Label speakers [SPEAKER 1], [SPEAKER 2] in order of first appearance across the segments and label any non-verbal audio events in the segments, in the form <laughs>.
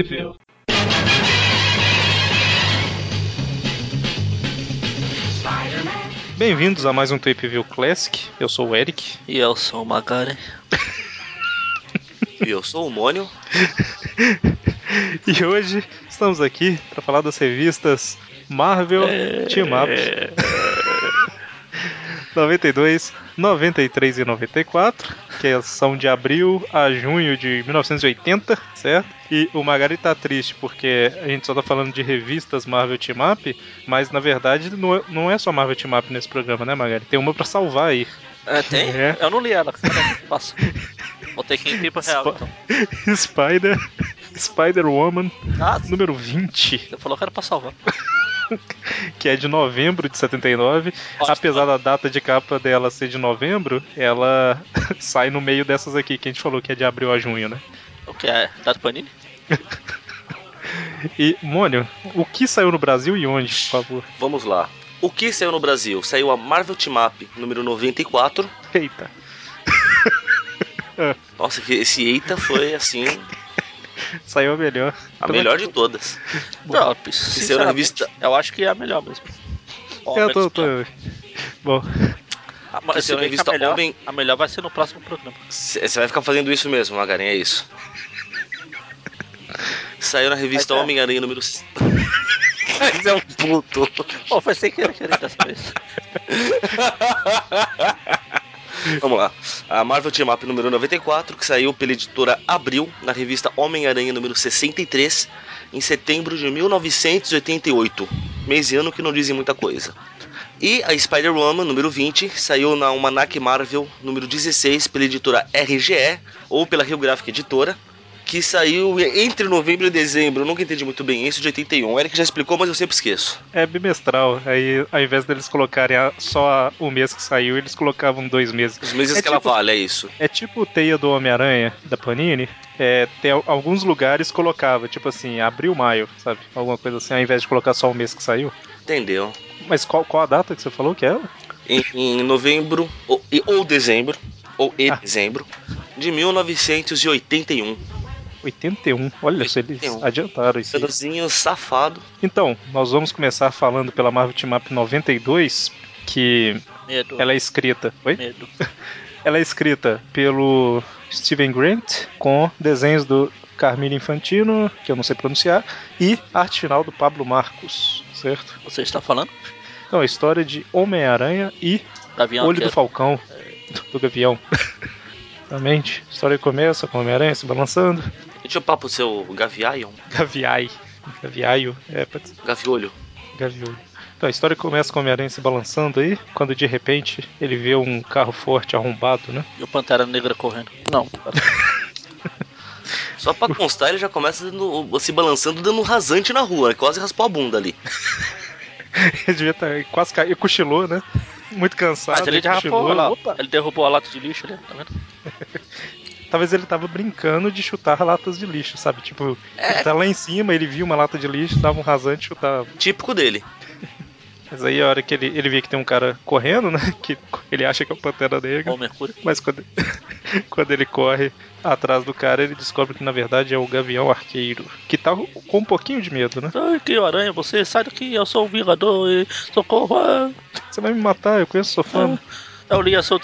[SPEAKER 1] View.
[SPEAKER 2] Bem-vindos a mais um Tape View Classic. Eu sou o Eric.
[SPEAKER 3] E eu sou o Magari.
[SPEAKER 4] E eu sou o Mônio.
[SPEAKER 2] E hoje estamos aqui para falar das revistas Marvel Team Up <laughs> 92, 93 e 94, que são de abril a junho de 1980, certo? E o Magari tá triste porque a gente só tá falando de revistas Marvel Team Up, mas na verdade não é, não é só Marvel Team Up nesse programa, né, Magari? Tem uma para salvar aí.
[SPEAKER 3] É, tem?
[SPEAKER 2] É.
[SPEAKER 3] Eu não li ela. Passa. Vou ter que ir tempo real, então. <laughs>
[SPEAKER 2] Spider, Spider-Woman,
[SPEAKER 3] Ah,
[SPEAKER 2] número 20.
[SPEAKER 3] você falou que era pra salvar. <laughs>
[SPEAKER 2] que é de novembro de 79.
[SPEAKER 3] Ótimo.
[SPEAKER 2] Apesar da data de capa dela ser de novembro, ela <laughs> sai no meio dessas aqui que a gente falou que é de abril a junho, né?
[SPEAKER 3] O que é? Dado Panini? <laughs>
[SPEAKER 2] E, Mônio, o que saiu no Brasil e onde, por favor?
[SPEAKER 4] Vamos lá. O que saiu no Brasil? Saiu a Marvel Team Up número 94.
[SPEAKER 2] Eita.
[SPEAKER 4] Nossa, que esse eita foi assim <laughs>
[SPEAKER 2] Saiu a melhor.
[SPEAKER 4] a melhor de todas.
[SPEAKER 3] Drops.
[SPEAKER 4] saiu na revista-
[SPEAKER 3] Eu acho que é a melhor mesmo.
[SPEAKER 2] Eu tô, tô...
[SPEAKER 3] pior.
[SPEAKER 2] Bom,
[SPEAKER 3] Ah, mas
[SPEAKER 4] que
[SPEAKER 3] se
[SPEAKER 4] revista
[SPEAKER 3] a melhor,
[SPEAKER 4] Homem-
[SPEAKER 3] a melhor vai ser no próximo programa.
[SPEAKER 4] Você vai ficar fazendo isso mesmo, Magarin, é isso. Saiu na revista
[SPEAKER 3] é.
[SPEAKER 4] Homem-Aranha número. Mas <laughs> é um puto. <laughs>
[SPEAKER 3] Pô, foi sem querer, querer dessa vez.
[SPEAKER 4] Vamos lá. A Marvel Team Up número 94, que saiu pela editora Abril, na revista Homem-Aranha número 63, em setembro de 1988. Mês e ano que não dizem muita coisa. E a Spider-Woman número 20 saiu na Almanac Marvel número 16 pela editora RGE, ou pela Rio Gráfica Editora, que saiu entre novembro e dezembro. Eu nunca entendi muito bem isso, de 81. O Eric já explicou, mas eu sempre esqueço.
[SPEAKER 2] é bimestral. Aí, ao invés deles colocarem só o mês que saiu, eles colocavam dois meses.
[SPEAKER 4] Os meses
[SPEAKER 2] É
[SPEAKER 4] que ela
[SPEAKER 2] tipo-
[SPEAKER 4] vale, é isso.
[SPEAKER 2] É tipo o Teia do Homem-Aranha, da Panini. É, tem al- alguns lugares colocava, tipo assim, abril, maio, sabe? Alguma coisa assim, ao invés de colocar só o mês que saiu.
[SPEAKER 4] Entendeu?
[SPEAKER 2] Mas qual, qual a data que você falou que é ela?
[SPEAKER 4] em, em novembro ou, ou dezembro, ou e
[SPEAKER 2] Ah.
[SPEAKER 4] dezembro, de 1981.
[SPEAKER 2] 81. Olha só, eles
[SPEAKER 4] 81.
[SPEAKER 2] adiantaram isso. aí.
[SPEAKER 4] Cedozinho safado.
[SPEAKER 2] Então, nós vamos começar falando pela Marvel Team Up 92, que
[SPEAKER 3] Medo.
[SPEAKER 2] ela é escrita. Oi?
[SPEAKER 3] Medo. <laughs>
[SPEAKER 2] Ela é escrita pelo Steven Grant, com desenhos do Carmine Infantino, que eu não sei pronunciar, e arte final do Pablo Marcos, certo?
[SPEAKER 3] Você está falando?
[SPEAKER 2] Então, a história de Homem-Aranha e
[SPEAKER 3] Gavião
[SPEAKER 2] Olho do. Falcão, do Gavião. <laughs> Exatamente. A história começa com o Homem-Aranha se balançando.
[SPEAKER 4] Deixa eu papo o seu Gaviaion,
[SPEAKER 2] Gaviai. Gaviaio. É, pode ser
[SPEAKER 4] Gaviolho.
[SPEAKER 2] Gaviolho. Então a história começa com o Homem-Aranha se balançando aí, quando de repente ele vê um carro forte arrombado, né?
[SPEAKER 3] E o Pantera Negra correndo. Não.
[SPEAKER 4] Só pra constar, ele já começa dando- se balançando, dando um rasante na rua, né? quase raspou a bunda ali. <laughs>
[SPEAKER 2] Ele devia estar quase caiu, cochilou, né? Muito cansado.
[SPEAKER 3] Mas ele
[SPEAKER 2] aí
[SPEAKER 3] derrapou,
[SPEAKER 2] cochilou.
[SPEAKER 3] lá. Ele derrubou a lata de lixo ali, tá vendo? <laughs>
[SPEAKER 2] Talvez ele tava brincando de chutar latas de lixo, sabe? Tipo,
[SPEAKER 3] É.
[SPEAKER 2] ele tá lá em cima, ele viu uma lata de lixo, dava um rasante e chutava.
[SPEAKER 4] Típico dele. <laughs>
[SPEAKER 2] Mas aí a hora que ele, ele vê que tem um cara correndo, né? Que ele acha que é o Pantera Negra.
[SPEAKER 3] Ou Mercúrio.
[SPEAKER 2] Mas quando, <laughs> quando ele corre atrás do cara, ele descobre que na verdade é o Gavião Arqueiro. Que tá com um pouquinho de medo, né?
[SPEAKER 3] Ai, que aranha, você sai daqui, eu sou o Vingador e socorro. ah.
[SPEAKER 2] Você vai me matar, eu conheço sua fama.
[SPEAKER 3] Eu li a sua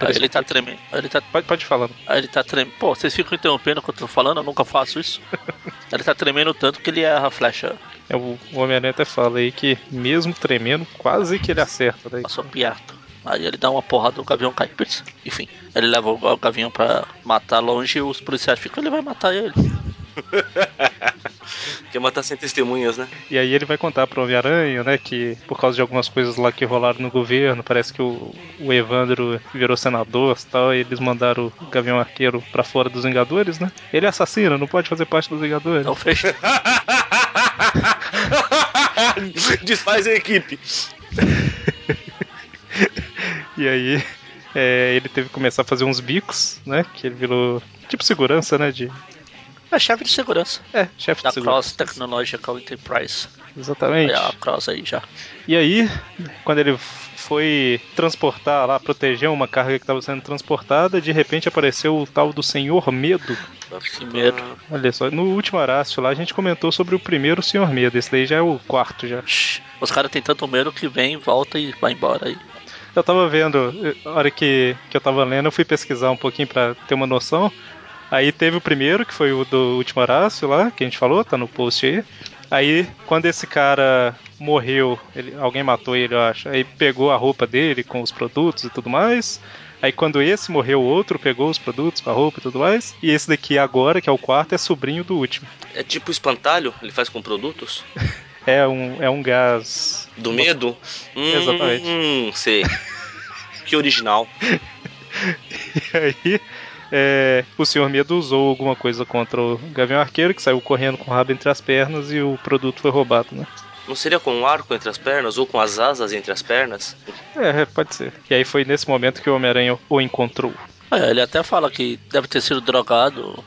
[SPEAKER 3] Aí ele tá tremendo. Ele tá,
[SPEAKER 2] Pode, pode falar.
[SPEAKER 3] aí ele tá tremendo. Pô, vocês ficam interrompendo o que eu tô falando, eu nunca faço isso. <laughs> ele tá tremendo tanto que ele erra a flecha.
[SPEAKER 2] É, o Homem-Aranha até fala aí que, mesmo tremendo, quase que ele acerta. Né?
[SPEAKER 3] Passou piato. Aí ele dá uma porrada, o gavião cai. Enfim, ele leva o o gavião pra matar longe e os policiais ficam, ele vai matar ele. <laughs>
[SPEAKER 4] Quer matar sem testemunhas, né?
[SPEAKER 2] E aí ele vai contar pro Homem-Aranha, né, que por causa de algumas coisas lá que rolaram no governo, parece que o, o Evandro virou senador e tal, e eles mandaram o Gavião Arqueiro pra fora dos Vingadores, né? Ele é assassino, não pode fazer parte dos Vingadores.
[SPEAKER 3] Então fecha. <laughs>
[SPEAKER 4] Desfaz a equipe. <laughs>
[SPEAKER 2] E aí é, ele teve que começar a fazer uns bicos, né? Que ele virou tipo segurança, né? De
[SPEAKER 3] É chefe de segurança.
[SPEAKER 2] É, chefe
[SPEAKER 3] Da
[SPEAKER 2] de segurança.
[SPEAKER 3] Cross Technological Enterprise.
[SPEAKER 2] Exatamente.
[SPEAKER 3] É a Cross aí já.
[SPEAKER 2] E aí, quando ele foi transportar lá, proteger uma carga que estava sendo transportada, de repente apareceu o tal do Senhor Medo.
[SPEAKER 3] Que medo.
[SPEAKER 2] Olha só, no último Arácio lá a gente comentou sobre o primeiro Senhor Medo, esse daí já é o quarto já.
[SPEAKER 3] Os caras têm tanto medo que vem, volta e vai embora aí.
[SPEAKER 2] Eu tava vendo, eh, a hora que, que eu tava lendo, eu fui pesquisar um pouquinho pra ter uma noção. Aí teve o primeiro, que foi o do último Arácio lá, que a gente falou, tá no post aí. Aí, quando esse cara morreu, ele- alguém matou ele, eu acho. Aí pegou a roupa dele com os produtos e tudo mais. Aí quando esse morreu, o outro pegou os produtos com a roupa e tudo mais. E esse daqui agora, que é o quarto, é sobrinho do último.
[SPEAKER 4] É tipo espantalho? Ele faz com produtos? <laughs>
[SPEAKER 2] É um, é um gás.
[SPEAKER 4] Do medo? Hum,
[SPEAKER 2] Exatamente.
[SPEAKER 4] Hum, sei. <laughs> que original.
[SPEAKER 2] E aí, é, o Senhor Medo usou alguma coisa contra o Gavião Arqueiro, que saiu correndo com o rabo entre as pernas e o produto foi roubado, né?
[SPEAKER 4] Não seria com um arco entre as pernas ou com as asas entre as pernas?
[SPEAKER 2] É, pode ser. E aí foi nesse momento que o Homem-Aranha o encontrou.
[SPEAKER 3] É, ele até fala que deve ter sido drogado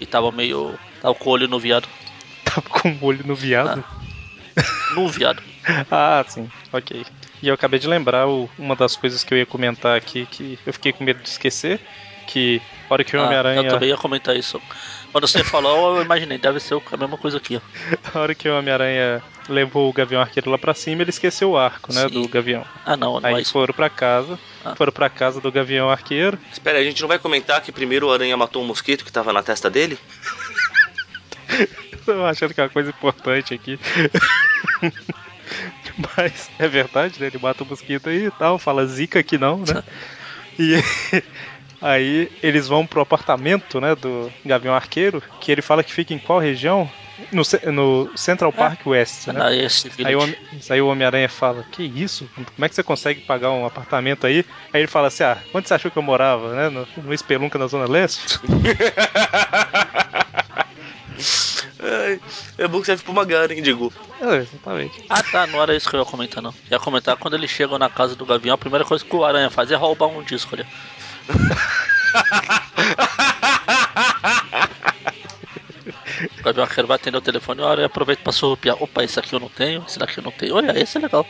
[SPEAKER 3] e tava meio. tava com o olho no viado. <laughs>
[SPEAKER 2] Tava com o olho no viado.
[SPEAKER 3] No viado. <laughs>
[SPEAKER 2] Ah, sim, ok. E eu acabei de lembrar o- uma das coisas que eu ia comentar aqui que eu fiquei com medo de esquecer. Que a hora que o
[SPEAKER 3] Ah,
[SPEAKER 2] Homem-Aranha.
[SPEAKER 3] eu também ia comentar isso. Quando você falou, eu imaginei, deve ser a mesma coisa aqui, ó. <laughs>
[SPEAKER 2] A hora que o Homem-Aranha levou o Gavião Arqueiro lá pra cima, ele esqueceu o arco, né?
[SPEAKER 3] Sim.
[SPEAKER 2] Do Gavião.
[SPEAKER 3] Ah não, não
[SPEAKER 2] Aí
[SPEAKER 3] é
[SPEAKER 2] foram pra casa.
[SPEAKER 3] Ah.
[SPEAKER 2] Foram pra casa do Gavião Arqueiro.
[SPEAKER 4] Espera, aí, a gente não vai comentar que primeiro o aranha matou um mosquito que tava na testa dele? <laughs>
[SPEAKER 2] Tô achando que é uma coisa importante aqui. <laughs> Mas é verdade, né? Ele mata o mosquito aí e tal, fala zica aqui não, né? E aí eles vão pro apartamento, né, do Gavião Arqueiro, que ele fala que fica em qual região? No, no Central Park West, né?
[SPEAKER 3] Ah, esse
[SPEAKER 2] Aí o, aí o Homem-Aranha fala, que isso? Como é que você consegue pagar um apartamento aí? Aí ele fala assim, ah, onde você achou que eu morava, né? No, no Espelunca na Zona Leste?
[SPEAKER 4] É bom que serve pro Magaren, digo.
[SPEAKER 2] É, exatamente.
[SPEAKER 3] Ah tá, não era isso que eu ia comentar não. Ia comentar quando eles chegam na casa do Gavião, a primeira coisa que o Aranha faz é roubar um disco ali. <laughs> O Gavião Arqueiro vai atender o telefone e o Aranha aproveita pra surrupiar. Opa, esse aqui eu não tenho, esse daqui eu não tenho. Olha, esse é legal.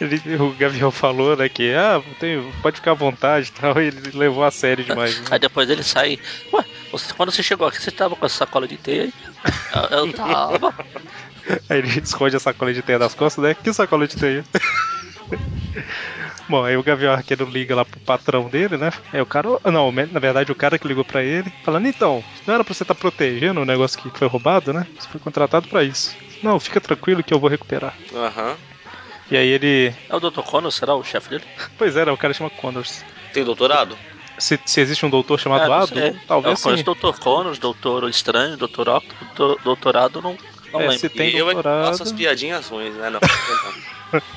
[SPEAKER 2] Ele, o Gavião falou, né, que ah, tem, pode ficar à vontade e tal, e ele levou a sério demais. né?
[SPEAKER 3] Aí depois ele sai. Ué, você- quando você chegou aqui, você tava com essa sacola de teia aí? Eu, eu tava.
[SPEAKER 2] Aí ele esconde a sacola de teia das costas, né? Que sacola de teia? <laughs> Bom, aí o Gavião Arqueiro liga lá pro patrão dele, né? Aí o cara, não, na verdade o cara que ligou pra ele, falando, então, não era pra você estar protegendo o negócio que foi roubado, né? Você foi contratado pra isso. Não, fica tranquilo que eu vou recuperar.
[SPEAKER 4] Aham.
[SPEAKER 2] E aí ele,
[SPEAKER 3] É o Dr. Connor, será o chefe dele? <laughs>
[SPEAKER 2] pois é, o cara chama Connors.
[SPEAKER 4] Tem doutorado?
[SPEAKER 2] Se, se existe um doutor chamado
[SPEAKER 3] É,
[SPEAKER 2] Ado, talvez
[SPEAKER 3] eu conheço
[SPEAKER 2] sim.
[SPEAKER 3] Dr. Connors, Doutor Estranho, Doutor Octo, doutor- Doutorado, não, não
[SPEAKER 2] É,
[SPEAKER 3] lembro.
[SPEAKER 2] se tem
[SPEAKER 4] e eu é que
[SPEAKER 2] doutorado.
[SPEAKER 4] faço as piadinhas ruins, né? Não, não. <laughs>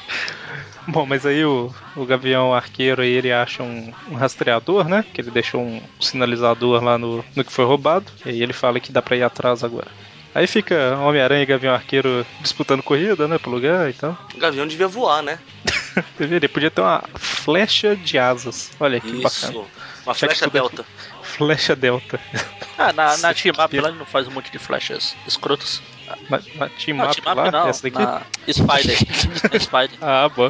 [SPEAKER 2] Bom, mas aí o, o Gavião Arqueiro aí ele acha um, um rastreador, né? Que ele deixou um sinalizador lá no, no que foi roubado. E aí ele fala que dá pra ir atrás agora. Aí fica Homem-Aranha e Gavião Arqueiro disputando corrida, né? Pro lugar e tal.
[SPEAKER 4] O Gavião devia voar, né? <laughs>
[SPEAKER 2] Ele podia ter uma flecha de asas. Olha que bacana.
[SPEAKER 4] Isso. Uma
[SPEAKER 2] Já
[SPEAKER 4] flecha delta. <laughs>
[SPEAKER 2] Flecha Delta.
[SPEAKER 3] Ah, na, na Team Up lá ele não faz um monte de flechas escrotas.
[SPEAKER 2] Na, na Team
[SPEAKER 3] Não,
[SPEAKER 2] Up
[SPEAKER 3] Team Up
[SPEAKER 2] lá,
[SPEAKER 3] não,
[SPEAKER 2] essa daqui.
[SPEAKER 3] na Spider. <laughs> <laughs> Spider.
[SPEAKER 2] Ah, bom.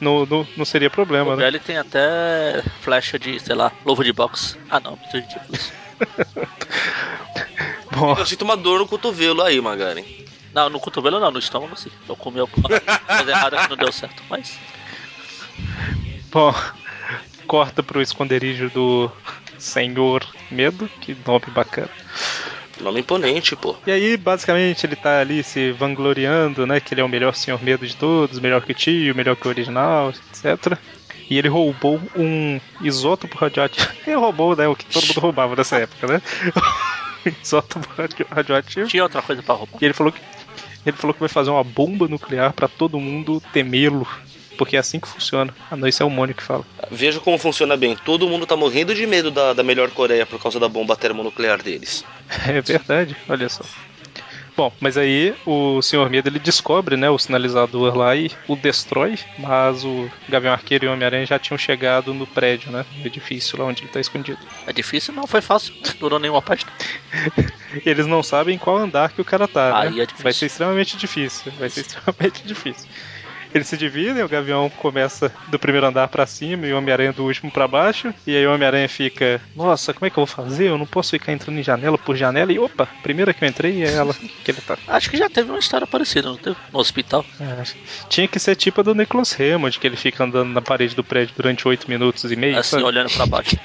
[SPEAKER 2] Não, não, não seria problema,
[SPEAKER 3] O
[SPEAKER 2] né?
[SPEAKER 3] Belly tem até flecha de, sei lá, lobo de boxe. Ah não, muito ridículo isso. <laughs>
[SPEAKER 2] Bom,
[SPEAKER 4] Eu sinto uma dor no cotovelo aí, Magaren.
[SPEAKER 3] Não, no cotovelo não, no estômago sim. Eu comi alguma coisa errada que não deu certo, mas.
[SPEAKER 2] Bom, corta pro esconderijo do Senhor Medo, que nome bacana.
[SPEAKER 4] Nome imponente, pô.
[SPEAKER 2] E aí, basicamente, ele tá ali se vangloriando, né? Que ele é o melhor Senhor Medo de todos, melhor que o tio, melhor que o original, etc. E ele roubou um isótopo radioativo. <laughs> Ele roubou, né? O que todo mundo roubava nessa época, né? <laughs> isótopo radio- radioativo.
[SPEAKER 3] Tinha outra coisa pra roubar.
[SPEAKER 2] E ele falou que ele falou que vai fazer uma bomba nuclear pra todo mundo temê-lo. Porque é assim que funciona. Ah, não, isso é o Mônio que fala.
[SPEAKER 4] Veja como funciona bem. Todo mundo tá morrendo de medo da, da melhor Coreia por causa da bomba termonuclear deles. <laughs>
[SPEAKER 2] É verdade, olha só. Bom, mas aí o Senhor Medo ele descobre, né, o sinalizador lá e o destrói, mas o Gavião Arqueiro e o Homem-Aranha já tinham chegado no prédio, né, no edifício lá onde ele tá escondido.
[SPEAKER 3] É difícil? Não, foi fácil. Não durou nenhuma página. <laughs>
[SPEAKER 2] Eles não sabem qual andar que o cara tá,
[SPEAKER 3] Aí
[SPEAKER 2] né?
[SPEAKER 3] é difícil.
[SPEAKER 2] Vai ser extremamente difícil, vai ser <laughs> extremamente difícil. Eles se dividem, o Gavião começa do primeiro andar pra cima e o Homem-Aranha do último pra baixo. E aí o Homem-Aranha fica, nossa, como é que eu vou fazer? Eu não posso ficar entrando em janela por janela. E opa, a primeira que eu entrei é ela que ele tá.
[SPEAKER 3] Acho que já teve uma história parecida, não teve? No hospital.
[SPEAKER 2] É, tinha que ser tipo a do Nicholas Hammond, que ele fica andando na parede do prédio durante 8 minutos e meio.
[SPEAKER 3] Assim,
[SPEAKER 2] sabe?
[SPEAKER 3] olhando pra baixo. <laughs>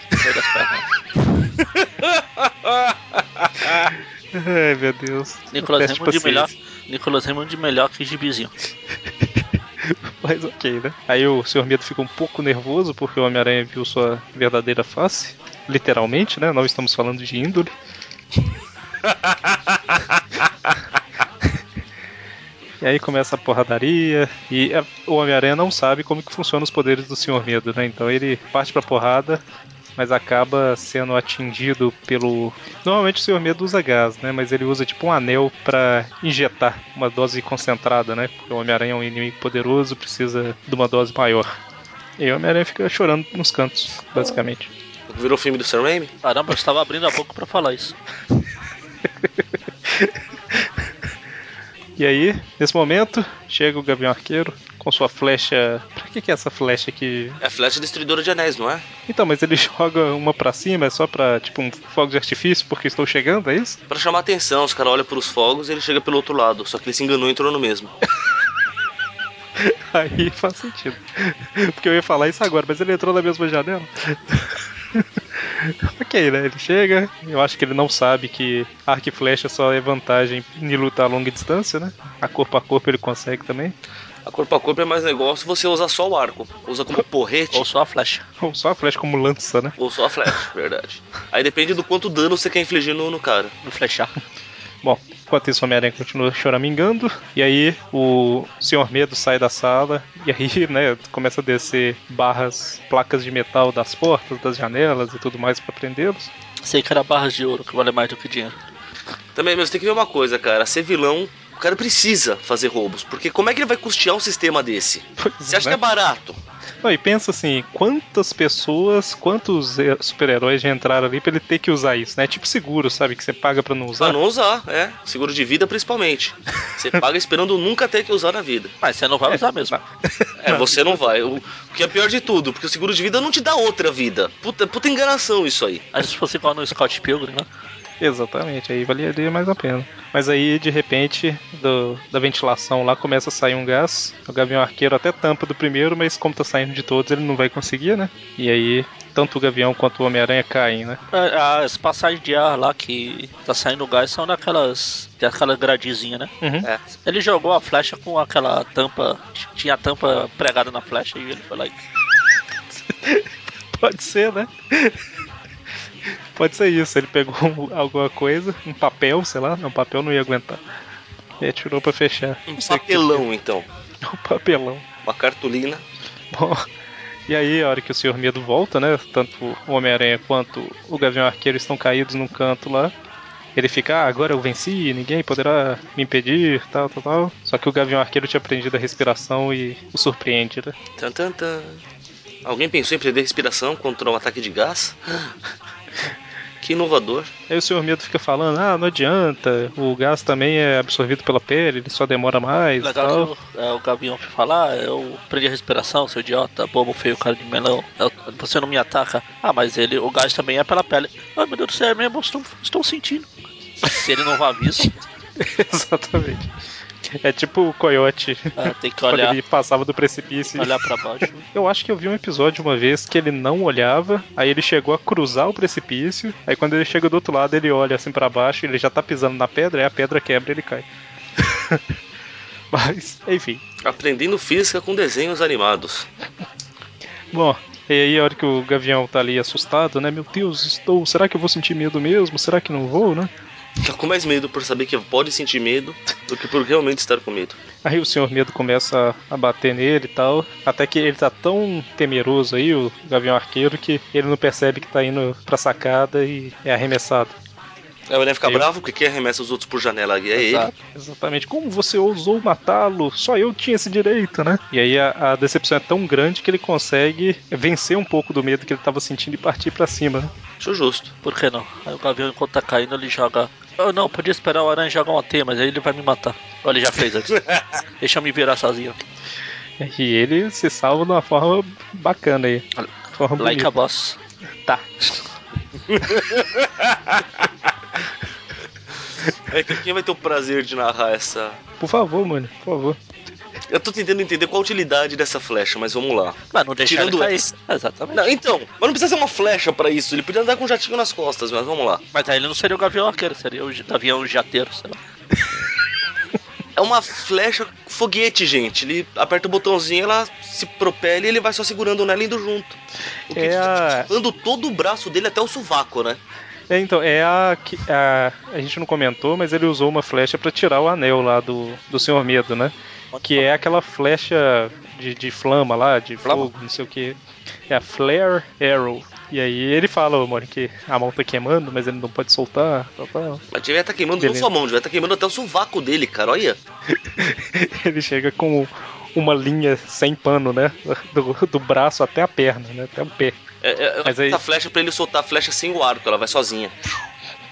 [SPEAKER 2] Ai, meu Deus.
[SPEAKER 3] Nicolas Raymond de melhor. Nicolas Raymond de melhor que gibizinho. <laughs> <laughs>
[SPEAKER 2] Mas ok, né? Aí o Sr. Medo fica um pouco nervoso porque o Homem-Aranha viu sua verdadeira face. Literalmente, né? Não estamos falando de índole. <laughs> E aí começa a porradaria e a- o Homem-Aranha não sabe como que funcionam os poderes do Sr. Medo, né? Então ele parte pra porrada, mas acaba sendo atingido pelo. Normalmente o Sr. Medo usa gás, né? Mas ele usa tipo um anel pra injetar uma dose concentrada, né? Porque o Homem-Aranha é um inimigo poderoso, precisa de uma dose maior. E o Homem-Aranha fica chorando nos cantos, basicamente.
[SPEAKER 4] Virou filme do Sam Raimi?
[SPEAKER 3] Caramba, eu estava abrindo a boca pra falar isso. <laughs>
[SPEAKER 2] E aí, nesse momento, chega o Gavião Arqueiro com sua flecha. Pra que, que é essa flecha aqui?
[SPEAKER 4] É a flecha destruidora de anéis, não é?
[SPEAKER 2] Então, mas ele <laughs> joga uma pra cima, é só pra, tipo, um fogo de artifício porque estou chegando, é isso?
[SPEAKER 4] Pra chamar atenção, os caras olham pros fogos e ele chega pelo outro lado. Só que ele se enganou e entrou no mesmo. <laughs>
[SPEAKER 2] Aí faz sentido. Porque eu ia falar isso agora, mas ele entrou na mesma janela. <laughs> ok, né? Ele chega, eu acho que ele não sabe que arco e flecha só é vantagem em luta a longa distância, né? A corpo a corpo ele consegue também.
[SPEAKER 4] A corpo a corpo é mais negócio você usar só o arco. Usa como <laughs> porrete
[SPEAKER 3] Ou só a flecha.
[SPEAKER 2] Ou só a flecha como lança, né?
[SPEAKER 4] ou só a flecha, <laughs> verdade. Aí depende do quanto dano você quer infligir no, no cara.
[SPEAKER 3] No flechar. <laughs>
[SPEAKER 2] Bom, enquanto isso o Homem-Aranha continua choramingando, e aí o Senhor Medo sai da sala, e aí, né, começa a descer barras, placas de metal das portas, das janelas e tudo mais pra prendê-los.
[SPEAKER 3] Sei que era barras de ouro, que vale mais do que dinheiro.
[SPEAKER 4] Também, mas tem que ver uma coisa, cara. Ser vilão, o cara precisa fazer roubos. Porque como é que ele vai custear um sistema desse? Você acha que é barato?
[SPEAKER 2] Não, e pensa assim, quantas pessoas, quantos eh, super-heróis já entraram ali pra ele ter que usar isso, né? Tipo seguro, sabe? Que você paga pra não usar.
[SPEAKER 4] Pra não usar, é. Seguro de vida principalmente. Você <laughs> paga esperando nunca ter que usar na vida.
[SPEAKER 3] Mas você não vai usar mesmo. <laughs>
[SPEAKER 4] É, você não vai. O, o que é pior de tudo, porque o seguro de vida não te dá outra vida. Puta, puta enganação isso aí.
[SPEAKER 3] Mas se fosse igual no Scott Pilgrim, né?
[SPEAKER 2] Exatamente, aí valeria mais a pena. Mas aí, de repente, do- da ventilação lá começa a sair um gás. O Gavião Arqueiro até tampa do primeiro, mas como tá saindo de todos, ele não vai conseguir, né? E aí, tanto o Gavião quanto o Homem-Aranha caem, né?
[SPEAKER 3] É, As passagens de ar lá que tá saindo gás são daquelas. daquela gradezinha, né?
[SPEAKER 2] Uhum.
[SPEAKER 4] É.
[SPEAKER 3] Ele jogou a flecha com aquela tampa. Tinha a tampa pregada na flecha e ele foi lá e. <laughs>
[SPEAKER 2] Pode ser, né? Pode ser isso, ele pegou um- alguma coisa, um papel, sei lá, não, papel não ia aguentar. E atirou pra fechar.
[SPEAKER 4] Um
[SPEAKER 2] Não sei o que-
[SPEAKER 4] papelão, então. <laughs>
[SPEAKER 2] Um papelão.
[SPEAKER 4] Uma cartolina.
[SPEAKER 2] Bom, e aí, a hora que o Senhor Medo volta, né? Tanto o Homem-Aranha quanto o Gavião Arqueiro estão caídos num canto lá. Ele fica, ah, agora eu venci, ninguém poderá me impedir, tal, tal, tal. Só que o Gavião Arqueiro tinha aprendido a respiração e o surpreende, né?
[SPEAKER 4] Tan, tan, tan. Alguém pensou em perder a respiração contra um ataque de gás? <laughs> <laughs> Que inovador.
[SPEAKER 2] Aí o Senhor Medo fica falando, ah, não adianta, o gás também é absorvido pela pele, ele só demora mais.
[SPEAKER 3] Legal que o, é, o Gavião falar, ah, eu prendi a respiração, seu idiota, bobo, feio, cara de melão. Eu- você não me ataca. Ah, mas ele, o gás também é pela pele. Ai meu Deus do céu, é mesmo, estou, estou sentindo. Se ele não avisa, <laughs>
[SPEAKER 2] Exatamente. É tipo o coiote
[SPEAKER 3] é, tem que
[SPEAKER 2] quando
[SPEAKER 3] olhar,
[SPEAKER 2] ele passava do precipício. e-
[SPEAKER 3] olhar pra baixo.
[SPEAKER 2] Eu acho que eu vi um episódio uma vez que ele não olhava, aí ele chegou a cruzar o precipício, aí quando ele chega do outro lado ele olha assim pra baixo, ele já tá pisando na pedra, aí a pedra quebra e ele cai. <laughs> Mas, enfim.
[SPEAKER 4] Aprendendo física com desenhos animados.
[SPEAKER 2] Bom, e aí a hora que o Gavião tá ali assustado, né? Meu Deus, estou. Será que eu vou sentir medo mesmo? Será que não vou, né?
[SPEAKER 4] Tá com mais medo por saber que pode sentir medo do que por realmente estar com medo.
[SPEAKER 2] Aí o Senhor Medo começa a a bater nele e tal. Até que ele tá tão temeroso aí, o Gavião Arqueiro, que ele não percebe que tá indo pra sacada e é arremessado.
[SPEAKER 4] Aí o Aranha fica
[SPEAKER 2] Eu-
[SPEAKER 4] bravo porque quem arremessa os outros por janela é ele.
[SPEAKER 2] Exato, exatamente. Como você ousou matá-lo? Só eu tinha esse direito, né? E aí a, a decepção é tão grande que ele consegue vencer um pouco do medo que ele tava sentindo e partir pra cima. né?
[SPEAKER 4] Acho justo.
[SPEAKER 3] Por que não? Aí o Gavião, enquanto tá caindo, ele joga. Eu não, podia esperar o Aranha jogar uma T, mas aí ele vai me matar. Ou ele já fez antes. <laughs> Deixa eu me virar sozinho.
[SPEAKER 2] E ele se salva de uma forma bacana aí. Forma
[SPEAKER 3] Like
[SPEAKER 2] bonita.
[SPEAKER 3] a boss. Tá.
[SPEAKER 4] É que quem vai ter o prazer de narrar essa.
[SPEAKER 2] Por favor, mano, por favor.
[SPEAKER 4] Eu tô tentando entender qual a utilidade dessa flecha, mas vamos lá.
[SPEAKER 3] Mas não deixar ele
[SPEAKER 4] Tirando
[SPEAKER 3] cair.
[SPEAKER 4] essa.
[SPEAKER 3] Exatamente.
[SPEAKER 4] Não, então, mas não precisa ser uma flecha pra isso. Ele podia andar com um jatinho nas costas, mas vamos lá.
[SPEAKER 3] Mas aí ele não seria o Gavião Arqueiro, seria o Gavião Jateiro, sei lá. <laughs>
[SPEAKER 4] É uma flecha foguete, gente. Ele aperta o botãozinho, ela se propele e ele vai só segurando nela indo junto. O que
[SPEAKER 2] É a-
[SPEAKER 4] ando todo o braço dele até o sovaco, né?
[SPEAKER 2] É, então, é a a, a gente não comentou, mas ele usou uma flecha pra tirar o anel lá do, do Senhor Medo, né? Que é aquela flecha de, de flama lá, de
[SPEAKER 4] Flama?
[SPEAKER 2] fogo, não sei o que. É a Flare Arrow. E aí ele fala, ô, Mori, que a mão tá queimando, mas ele não pode soltar. Tal, tal.
[SPEAKER 4] Mas devia estar queimando não
[SPEAKER 2] Beleza.
[SPEAKER 4] só a mão, devia estar queimando até o sovaco dele, cara. Olha. <laughs>
[SPEAKER 2] Ele chega com uma linha sem pano, né? Do, do braço até a perna, né? Até o pé.
[SPEAKER 4] É, é,
[SPEAKER 2] Mas aí-
[SPEAKER 4] Essa flecha pra ele soltar a flecha sem o arco, ela vai sozinha.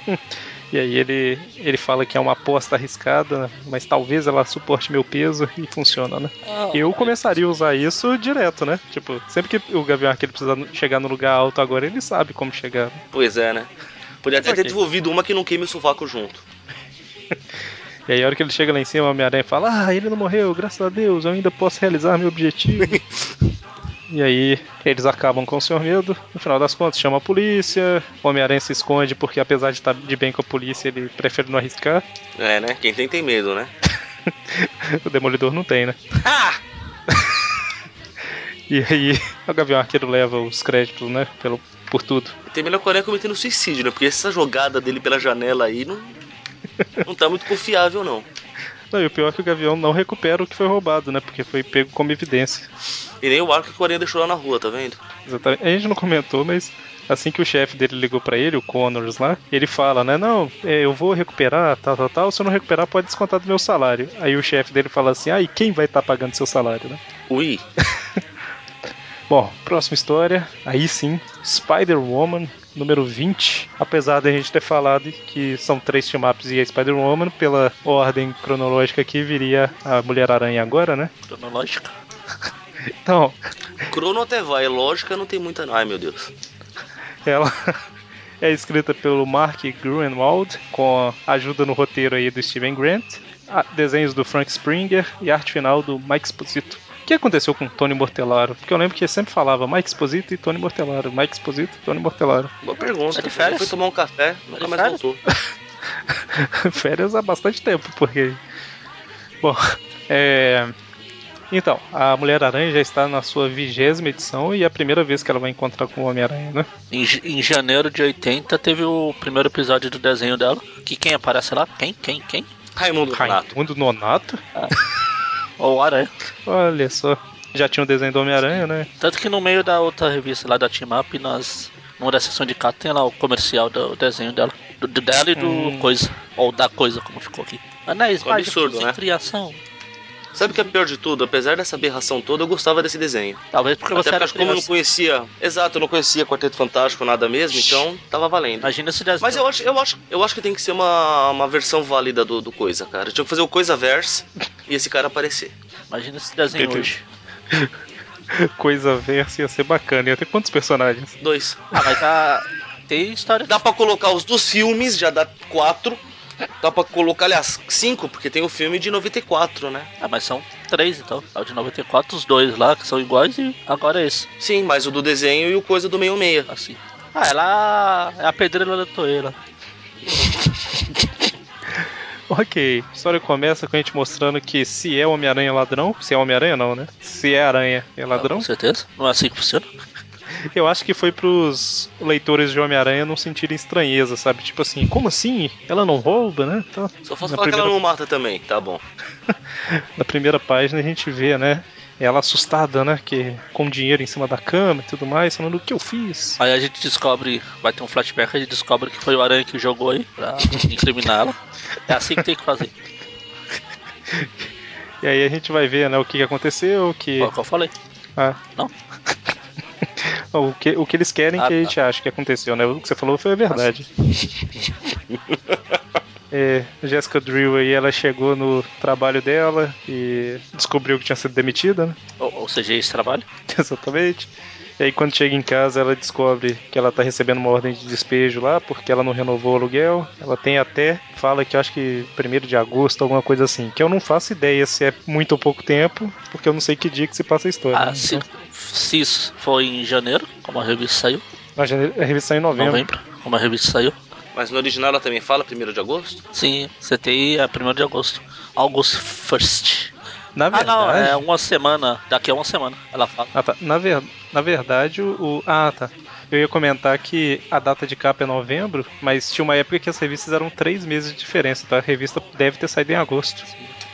[SPEAKER 4] <laughs>
[SPEAKER 2] E aí ele, ele fala que é uma aposta arriscada, né? mas talvez ela suporte meu peso e funciona, né? Eu começaria a usar isso direto, né? Tipo, sempre que o Gavião Arqueiro precisa chegar no lugar alto agora, ele sabe como chegar.
[SPEAKER 4] Pois é, né? Podia até ter desenvolvido uma que não queime o sovaco junto. <laughs>
[SPEAKER 2] E aí a hora que ele chega lá em cima, o Homem-Aranha fala, ah, ele não morreu, graças a Deus, eu ainda posso realizar meu objetivo. <laughs> e aí eles acabam com o Senhor Medo, no final das contas chama a polícia, o Homem-Aranha se esconde porque apesar de estar de bem com a polícia, ele prefere não arriscar.
[SPEAKER 4] É, né? Quem tem, tem medo, né? <laughs>
[SPEAKER 2] O Demolidor não tem, né?
[SPEAKER 4] Ah! <laughs>
[SPEAKER 2] E aí o Gavião Arqueiro leva os créditos, né? Pelo, por tudo.
[SPEAKER 4] Tem melhor Coreia cometendo suicídio, né? Porque essa jogada dele pela janela aí não. Não tá muito confiável, não.
[SPEAKER 2] Não, e o pior é que o Gavião não recupera o que foi roubado, né? Porque foi pego como evidência.
[SPEAKER 4] E nem o arco que o Coreia deixou lá na rua, tá vendo?
[SPEAKER 2] Exatamente. A gente não comentou, mas assim que o chefe dele ligou pra ele, o Connors lá, ele fala, né? Não, é, eu vou recuperar, tal, tal, tal. Se eu não recuperar, pode descontar do meu salário. Aí o chefe dele fala assim: ah, e quem vai estar pagando seu salário, né?
[SPEAKER 4] Ui. <laughs>
[SPEAKER 2] Bom, próxima história. Aí sim, Spider-Woman, número 20. Apesar da gente ter falado que são três team-ups e a Spider-Woman, pela ordem cronológica aqui, viria a Mulher-Aranha agora, né?
[SPEAKER 3] Cronológica. <laughs>
[SPEAKER 2] Então,
[SPEAKER 4] Crono até vai, lógica não tem muita. Ai meu Deus.
[SPEAKER 2] ela <laughs> é escrita pelo Mark Gruenwald, com ajuda no roteiro aí do Steven Grant, a- desenhos do Frank Springer e arte final do Mike Exposito. O que aconteceu com Tony Mortellaro? Porque eu lembro que ele sempre falava Mike Exposito e Tony Mortellaro. Mike Exposito e Tony Mortellaro.
[SPEAKER 4] Boa pergunta.
[SPEAKER 3] Tá de férias?
[SPEAKER 4] Ele foi tomar um café, nunca
[SPEAKER 3] de
[SPEAKER 4] mais
[SPEAKER 3] férias?
[SPEAKER 4] voltou. <laughs>
[SPEAKER 2] Férias há bastante tempo, porque. Bom, é. Então, a Mulher-Aranha já está na sua vigésima edição e é a primeira vez que ela vai encontrar com o Homem-Aranha, né?
[SPEAKER 3] Em, em janeiro de 80 teve o primeiro episódio do desenho dela. Que quem aparece lá? Quem? Quem? Quem?
[SPEAKER 4] Raimundo Renato.
[SPEAKER 2] Raimundo Nonato? <laughs>
[SPEAKER 3] Ou o Aranha.
[SPEAKER 2] Olha só. Já tinha o desenho do Homem-Aranha, né?
[SPEAKER 3] Tanto que no meio da outra revista lá da Team Up, nós, numa da sessão de carta, tem lá o comercial do desenho dela. Do, do dela e do
[SPEAKER 2] Hum.
[SPEAKER 3] coisa. Ou da coisa, como ficou aqui. Anéis
[SPEAKER 4] Um
[SPEAKER 3] mágicos
[SPEAKER 4] absurdo, né?
[SPEAKER 3] criação.
[SPEAKER 4] Sabe o que é pior de tudo? Apesar dessa aberração toda, eu gostava desse desenho.
[SPEAKER 3] Talvez porque você
[SPEAKER 4] Até
[SPEAKER 3] era
[SPEAKER 4] porque, como eu não conhecia. Exato, eu não conhecia Quarteto Fantástico, nada mesmo, então tava valendo.
[SPEAKER 3] Imagina se desenho.
[SPEAKER 4] Mas eu acho, eu acho, eu acho que tem que ser uma, uma versão válida do, do coisa, cara. Tinha que fazer o coisa verse e esse cara aparecer.
[SPEAKER 3] Imagina esse desenho
[SPEAKER 2] Beleza.
[SPEAKER 3] hoje. <laughs>
[SPEAKER 2] Coisa versa ia ser bacana. Ia ter quantos personagens?
[SPEAKER 4] Dois.
[SPEAKER 3] Ah, mas a... tem história.
[SPEAKER 4] Dá pra colocar os dos filmes, já dá quatro. Dá pra colocar, aliás, cinco, porque tem o filme de 94, né?
[SPEAKER 3] Ah, mas são três então. É o de 94, os dois lá que são iguais e agora esse.
[SPEAKER 4] Sim, mais o do desenho e o coisa do meio-meia.
[SPEAKER 3] Assim. Ah, ela é a pedreira da toeira. <laughs>
[SPEAKER 2] Ok, a história começa com a gente mostrando que se é Homem-Aranha é ladrão, se é Homem-Aranha não, né? Se é aranha é ladrão,
[SPEAKER 3] Com certeza. Não é assim que funciona.
[SPEAKER 2] Eu acho que foi pros leitores de Homem-Aranha não sentirem estranheza, sabe? Tipo assim, como assim? Ela não rouba, né? Então,
[SPEAKER 4] Só fosse falar que ela
[SPEAKER 2] primeira-
[SPEAKER 4] não mata também, tá bom. <laughs>
[SPEAKER 2] Na primeira página a gente vê, né? Ela assustada, né? Que com dinheiro em cima da cama e tudo mais, falando o que eu fiz.
[SPEAKER 3] Aí a gente descobre, vai ter um flashback, a gente descobre que foi o Aranha que jogou aí pra incriminar ela. É assim que tem que fazer. <laughs>
[SPEAKER 2] E aí a gente vai ver, né, o que aconteceu, que...
[SPEAKER 3] O que eu falei.
[SPEAKER 2] Ah.
[SPEAKER 3] Não?
[SPEAKER 2] O, que, o que eles querem
[SPEAKER 3] Ah,
[SPEAKER 2] que a
[SPEAKER 3] tá.
[SPEAKER 2] gente acha que aconteceu, né? O que você falou foi a verdade. <laughs> É, Jessica Drill aí, ela chegou no trabalho dela e descobriu que tinha sido demitida, né?
[SPEAKER 3] Ou, ou seja, esse trabalho. <laughs>
[SPEAKER 2] Exatamente. E aí quando chega em casa ela descobre que ela tá recebendo uma ordem de despejo lá porque ela não renovou o aluguel. Ela tem até, fala que acho que 1 de agosto, alguma coisa assim. Que eu não faço ideia se é muito ou pouco tempo, porque eu não sei que dia que se passa a história.
[SPEAKER 3] Ah,
[SPEAKER 2] né?
[SPEAKER 3] se,
[SPEAKER 2] Então,
[SPEAKER 3] isso foi em janeiro, como a revista saiu.
[SPEAKER 2] a revista sai em novembro.
[SPEAKER 3] Novembro, como a revista saiu.
[SPEAKER 4] Mas no original ela também fala 1 de agosto?
[SPEAKER 3] Sim, CTI é 1 de agosto. August 1st.
[SPEAKER 2] Na
[SPEAKER 3] Ah,
[SPEAKER 2] verdade.
[SPEAKER 3] não, é uma semana. Daqui a uma semana ela fala.
[SPEAKER 2] Ah, tá. Na, ver... Na verdade, o, o- Ah, tá. Eu ia comentar que a data de capa é novembro, mas tinha uma época que as revistas eram três meses de diferença, tá? A revista deve ter saído em agosto.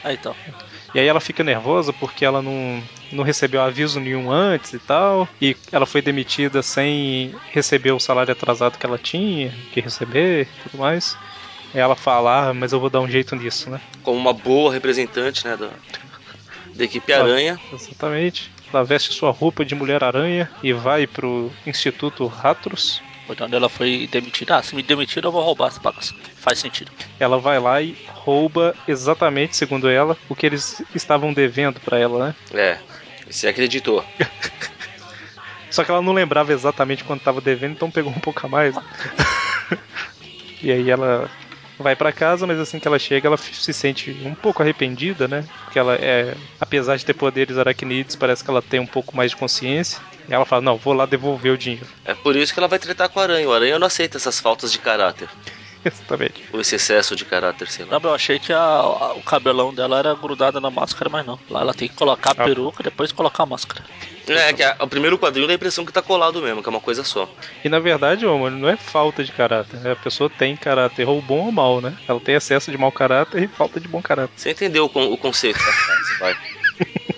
[SPEAKER 3] Aí então.
[SPEAKER 2] E aí ela fica nervosa porque ela não, não recebeu aviso nenhum antes e tal. E ela foi demitida sem receber o salário atrasado que ela tinha que receber e tudo mais. Aí ela fala, ah, mas eu vou dar um jeito nisso, né?
[SPEAKER 4] Como uma boa representante, né, da, da equipe Aranha.
[SPEAKER 2] Exatamente. Ela veste sua roupa de Mulher-Aranha e vai pro Instituto Ratros.
[SPEAKER 3] Onde ela foi demitida. Ah, se me demitir eu vou roubar essa bagaça. Faz sentido.
[SPEAKER 2] Ela vai lá e rouba exatamente, segundo ela, o que eles estavam devendo pra ela, né?
[SPEAKER 4] É, você acreditou. <laughs>
[SPEAKER 2] Só que ela não lembrava exatamente quanto tava devendo, então pegou um pouco a mais. <laughs> e aí ela vai pra casa, mas assim que ela chega, ela se sente um pouco arrependida, né? Porque ela é, apesar de ter poderes aracnídeos, parece que ela tem um pouco mais de consciência. E ela fala: "Não, vou lá devolver o dinheiro".
[SPEAKER 4] É por isso que ela vai tretar com o Aranha. O Aranha não aceita essas faltas de caráter. <laughs>
[SPEAKER 2] Exatamente.
[SPEAKER 4] Ou esse excesso de caráter, sei lá.
[SPEAKER 3] Não, eu achei que a- a- o cabelão dela era grudado na máscara, mas não. Lá ela tem que colocar a
[SPEAKER 2] Ah.
[SPEAKER 3] peruca depois colocar a máscara.
[SPEAKER 4] É, que a- o primeiro quadrinho dá a impressão que tá colado mesmo, que é uma coisa só.
[SPEAKER 2] E na verdade, ô, mano, não é falta de caráter. né? A pessoa tem caráter ou bom ou mal, né? Ela tem excesso de mau caráter e falta de bom caráter.
[SPEAKER 4] Você entendeu o, con- o conceito da frase, vai. <laughs>